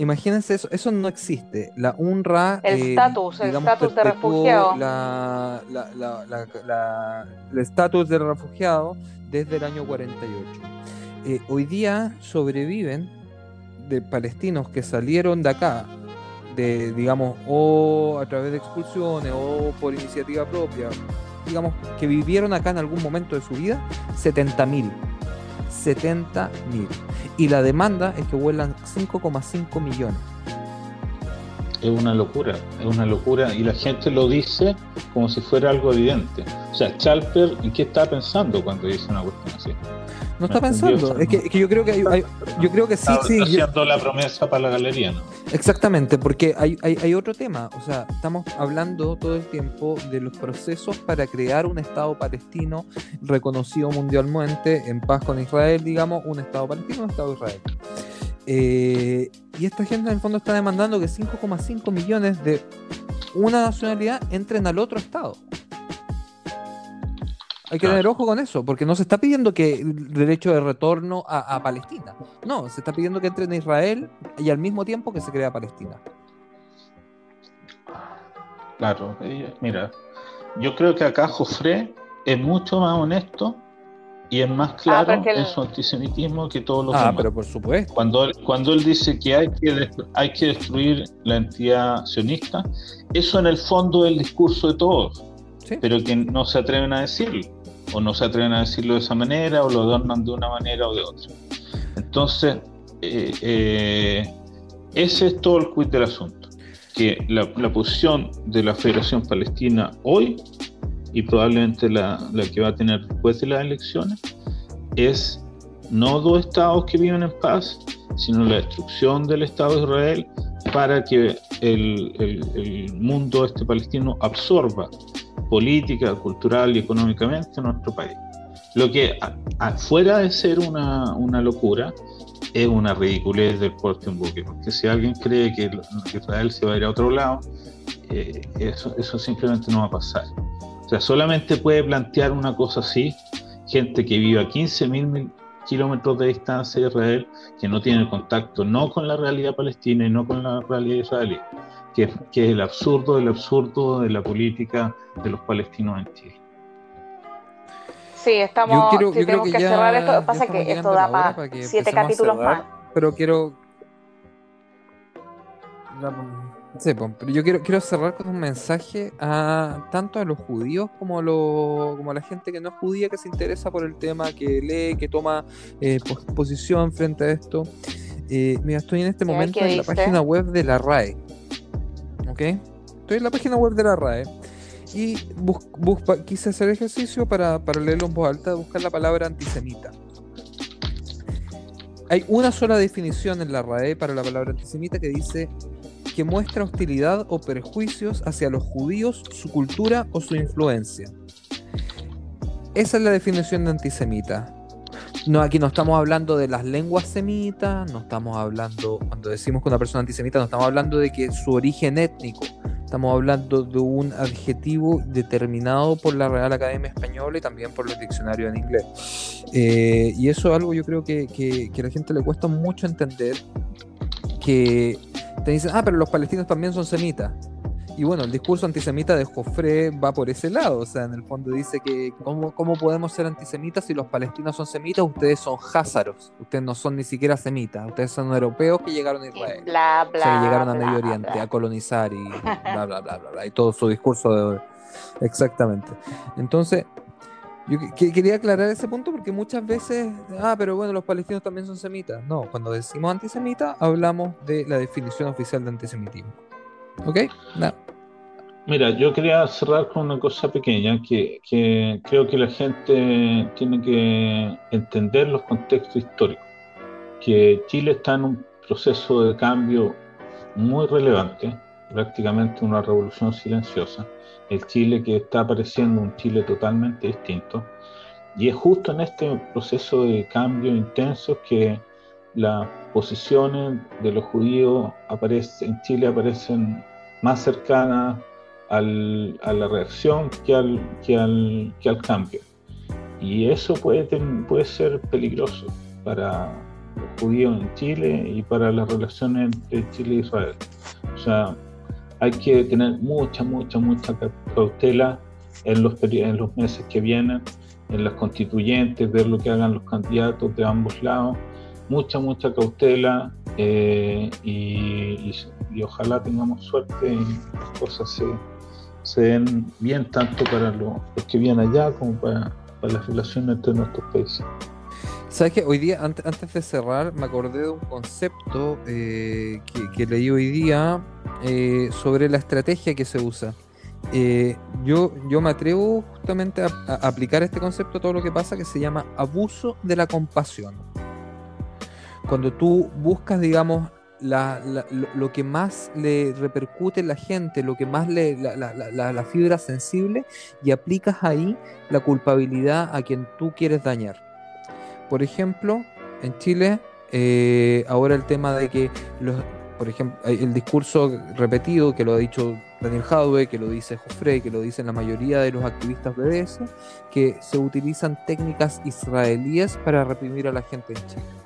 Imagínense eso, eso no existe. La UNRWA. El eh, estatus, el estatus de refugiado. el estatus de refugiado desde el año 48. Eh, hoy día sobreviven de palestinos que salieron de acá, de, digamos, o a través de expulsiones o por iniciativa propia, digamos, que vivieron acá en algún momento de su vida, 70.000 70 mil. Y la demanda es que vuelan 5,5 millones. Es una locura, es una locura. Y la gente lo dice como si fuera algo evidente. O sea, Chalper, ¿en qué está pensando cuando dice una cuestión así? No está pensando. Es que, yo creo que hay, yo creo que sí, sí. haciendo la promesa para la galería, ¿no? Exactamente, porque hay, hay, otro tema. O sea, estamos hablando todo el tiempo de los procesos para crear un Estado palestino reconocido mundialmente en paz con Israel, digamos, un Estado palestino, un Estado de Israel. Eh, y esta gente en el fondo está demandando que 5,5 millones de una nacionalidad entren al otro Estado. Hay que tener ojo con eso, porque no se está pidiendo que el derecho de retorno a, Palestina. No, se está pidiendo que entre en Israel y al mismo tiempo que se crea Palestina. Claro, mira, yo creo que acá Jofre es mucho más honesto y es más ah, claro en su antisemitismo que todos los ah, pero por supuesto. Cuando, cuando él dice que hay que, hay que destruir la entidad sionista, eso en el fondo es el discurso de todos, pero que no se atreven a decirlo o no se atreven a decirlo de esa manera, o lo adornan de una manera o de otra. Entonces, eh, eh, ese es todo el quid del asunto, que la, posición de la Federación Palestina hoy, y probablemente la, que va a tener después de las elecciones, es no dos estados que viven en paz, sino la destrucción del Estado de Israel para que el, el mundo este palestino absorba política, cultural y económicamente en nuestro país. Lo que, fuera de ser una, una locura, es una ridiculez del porte un buque, porque si alguien cree que Israel se va a ir a otro lado, eh, eso, eso simplemente no va a pasar. O sea, solamente puede plantear una cosa así gente que vive a 15.000 kilómetros de distancia de Israel, que no tiene contacto no con la realidad palestina y no con la realidad israelí, que, que es el absurdo del absurdo de la política de los palestinos en Chile. Sí, estamos, yo tenemos que, cerrar esto. Pasa que esto da para siete capítulos más. Pero quiero. Sí, pero yo quiero, quiero cerrar con un mensaje a tanto a los judíos como a, lo, como a la gente que no es judía, que se interesa por el tema, que lee, que toma eh, posición frente a esto. Eh, mira, estoy en este momento en la página web de la RAE. ¿Ok? Estoy en la página web de la RAE y quise hacer ejercicio para, para leerlo en voz alta, buscar la palabra antisemita. Hay una sola definición en la RAE para la palabra antisemita que dice que muestra hostilidad o perjuicios hacia los judíos, su cultura o su influencia. Esa es la definición de antisemita. No, aquí no estamos hablando de las lenguas semitas, no estamos hablando, cuando decimos que una persona antisemita, no estamos hablando de que su origen étnico, Estamos hablando de un adjetivo determinado por la Real Academia Española y también por los diccionarios en inglés. Eh, y eso es algo yo creo que, que, que, a la gente le cuesta mucho entender, que te dicen, ah, pero los palestinos también son semitas. Y bueno, el discurso antisemita de Joffre va por ese lado, o sea, en el fondo dice que ¿cómo, cómo podemos ser antisemitas si los palestinos son semitas? Ustedes son házaros, ustedes no son ni siquiera semitas, ustedes son europeos que llegaron a Israel, bla, bla, o sea, que llegaron a Medio Oriente a colonizar y <laughs> bla, bla, bla, bla, y todo su discurso de... Exactamente. Entonces, yo quería aclarar ese punto porque muchas veces, ah, pero bueno, los palestinos también son semitas. No, cuando decimos antisemita, hablamos de la definición oficial de antisemitismo. ¿Ok? Mira, yo quería cerrar con una cosa pequeña que, creo que la gente tiene que entender los contextos históricos. Que Chile está en un proceso de cambio muy relevante, prácticamente una revolución silenciosa. El Chile que está apareciendo un Chile totalmente distinto. Y es justo en este proceso de cambio intenso que las posiciones de los judíos aparecen, en Chile aparecen más cercanas al, a la reacción que al, que al, que al cambio. Y eso puede, puede ser peligroso para los judíos en Chile y para las relaciones entre Chile y Israel. O sea, hay que tener mucha, mucha, mucha cautela en los, en los meses que vienen, en las constituyentes, ver lo que hagan los candidatos de ambos lados mucha, mucha cautela eh, y, ojalá tengamos suerte y las cosas se, den bien tanto para los, que vienen allá como para, las relaciones entre nuestros países. Sabes que hoy día, antes, de cerrar, me acordé de un concepto eh, que, leí hoy día eh, sobre la estrategia que se usa. yo, yo me atrevo justamente a, aplicar este concepto a todo lo que pasa que se llama abuso de la compasión cuando tú buscas, digamos, lo, que más le repercute la gente, lo que más le, la, fibra sensible, y aplicas ahí la culpabilidad a quien tú quieres dañar. Por ejemplo, en Chile, eh, ahora el tema de que, los, por ejemplo, el discurso repetido que lo ha dicho Daniel Jadwe, que lo dice Jofre, que lo dicen la mayoría de los activistas BDS, que se utilizan técnicas israelíes para reprimir a la gente en Chile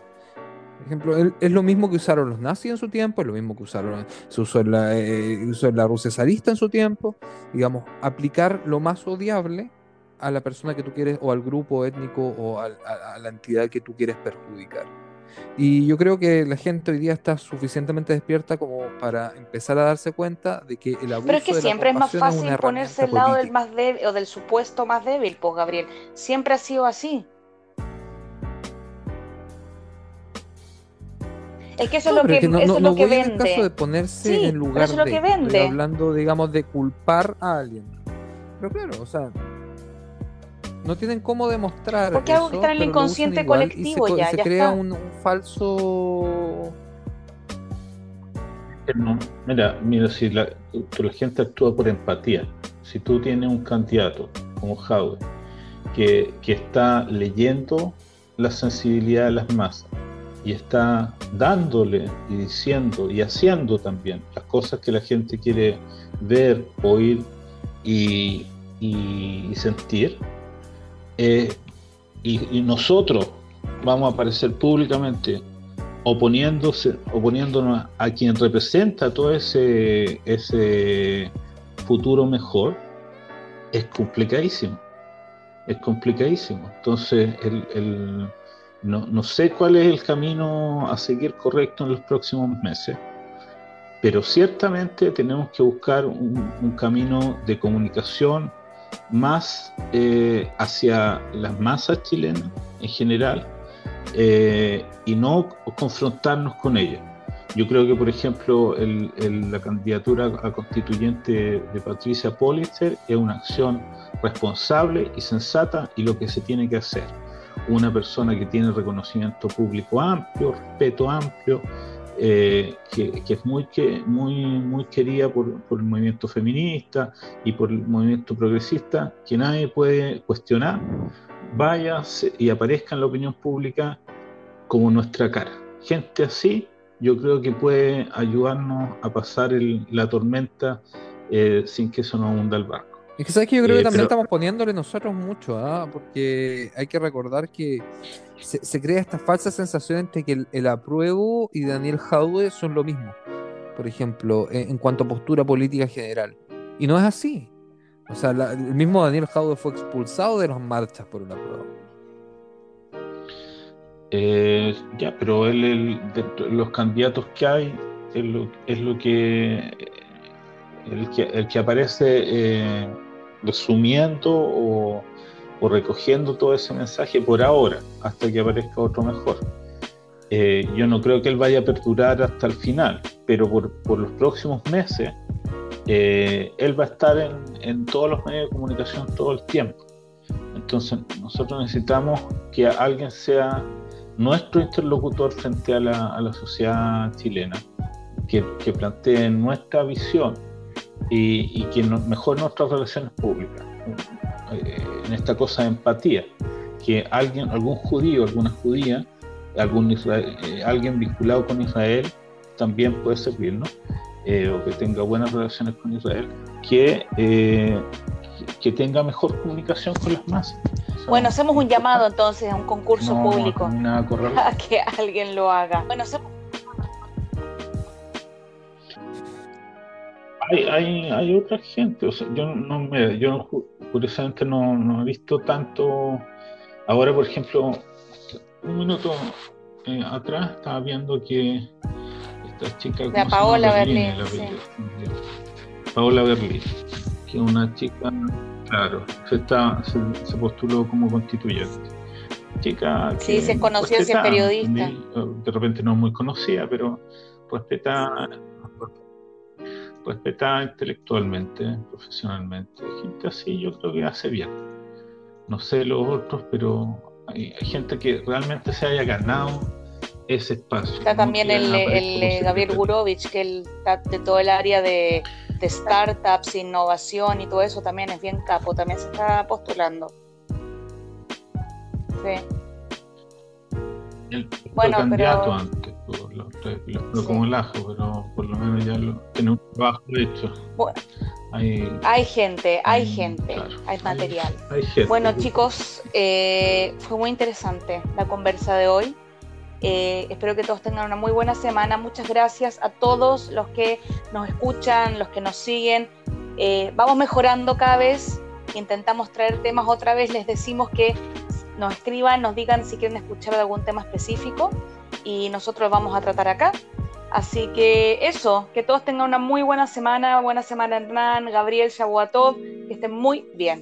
ejemplo, es lo mismo que usaron los nazis en su tiempo, es lo mismo que usaron, se usó en la, eh, la Rusia zarista en su tiempo, digamos, aplicar lo más odiable a la persona que tú quieres, o al grupo étnico, o a, la entidad que tú quieres perjudicar. Y yo creo que la gente hoy día está suficientemente despierta como para empezar a darse cuenta de que el abuso Pero es que siempre es más fácil ponerse al lado del más débil o del supuesto más débil, pues Gabriel. Siempre ha sido así. Es que eso es lo que, no, eso es lo que vende. En el caso de ponerse en lugar eso es lo que vende. hablando, digamos, de culpar a alguien. Pero claro, o sea, no tienen cómo demostrar. Porque algo que está en el inconsciente colectivo se, ya. Se crea Un, un, falso. mira, mira, si la, la, gente actúa por empatía, si tú tienes un candidato como Jaude que, que está leyendo la sensibilidad de las masas, y está dándole y diciendo y haciendo también las cosas que la gente quiere ver, oír y, sentir, eh, y, nosotros vamos a aparecer públicamente oponiéndose, oponiéndonos a quien representa todo ese, ese futuro mejor, es complicadísimo. Es complicadísimo. Entonces, el no, sé cuál es el camino a seguir correcto en los próximos meses, pero ciertamente tenemos que buscar un, camino de comunicación más eh, hacia las masas chilenas en general eh, y no confrontarnos con ellas. Yo creo que, por ejemplo, la candidatura a constituyente de Patricia Pollister es una acción responsable y sensata y lo que se tiene que hacer una persona que tiene reconocimiento público amplio, respeto amplio, eh, que, es muy, que, muy, muy querida por, el movimiento feminista y por el movimiento progresista, que nadie puede cuestionar, vaya y aparezca en la opinión pública como nuestra cara. Gente así, yo creo que puede ayudarnos a pasar la tormenta eh, sin que eso nos hunda el barco. Es que sabes que yo creo que eh, también estamos poniéndole nosotros mucho, ¿ah? porque hay que recordar que se, crea esta falsa sensación de que el, apruebo y Daniel Jaude son lo mismo, por ejemplo, en, cuanto a postura política general. Y no es así. O sea, el mismo Daniel Jaude fue expulsado de las marchas por un apruebo. Eh, ya, pero él, los candidatos que hay, es lo, es lo que el que, el que aparece eh, resumiendo o, recogiendo todo ese mensaje por ahora, hasta que aparezca otro mejor. Eh, yo no creo que él vaya a perdurar hasta el final, pero por, los próximos meses eh, él va a estar en, todos los medios de comunicación todo el tiempo. Entonces nosotros necesitamos que alguien sea nuestro interlocutor frente a la, sociedad chilena, que, que plantee nuestra visión y, que mejore nuestras relaciones públicas. Eh, en esta cosa de empatía, que alguien, algún judío, alguna judía, algún eh, alguien vinculado con Israel también puede servirnos, eh, o que tenga buenas relaciones con Israel, que, que tenga mejor comunicación con las masas. bueno, hacemos un llamado entonces a un concurso público <laughs> a que alguien lo haga. Bueno, hacemos hay, hay, otra gente, o sea, yo no me, yo curiosamente no, no, he visto tanto. Ahora, por ejemplo, un minuto eh, atrás estaba viendo que esta chica. La Paola Berlín. Paola Berlín, que es una chica, claro, se, está, se, postuló como constituyente. Chica. Sí, se conoció, es periodista. De repente no es muy conocida, pero respeta respetada intelectualmente, profesionalmente. Gente así yo creo que hace bien. No sé los otros, pero hay, gente que realmente se haya ganado ese espacio. Está también el, el Gabriel Gurovich, que está de todo el área de, de, startups, innovación y todo eso también es bien capo, también se está postulando. Sí. El, bueno, candidato antes lo, como el ajo, pero por lo menos ya lo, tiene un trabajo hecho. Bueno, hay, gente, hay gente, hay material. bueno, chicos, eh, fue muy interesante la conversa de hoy. Eh, espero que todos tengan una muy buena semana. Muchas gracias a todos los que nos escuchan, los que nos siguen. Eh, vamos mejorando cada vez. Intentamos traer temas otra vez. Les decimos que nos escriban, nos digan si quieren escuchar algún tema específico y nosotros vamos a tratar acá. Así que eso, que todos tengan una muy buena semana, buena semana Hernán, Gabriel, Shabuatov, que estén muy bien.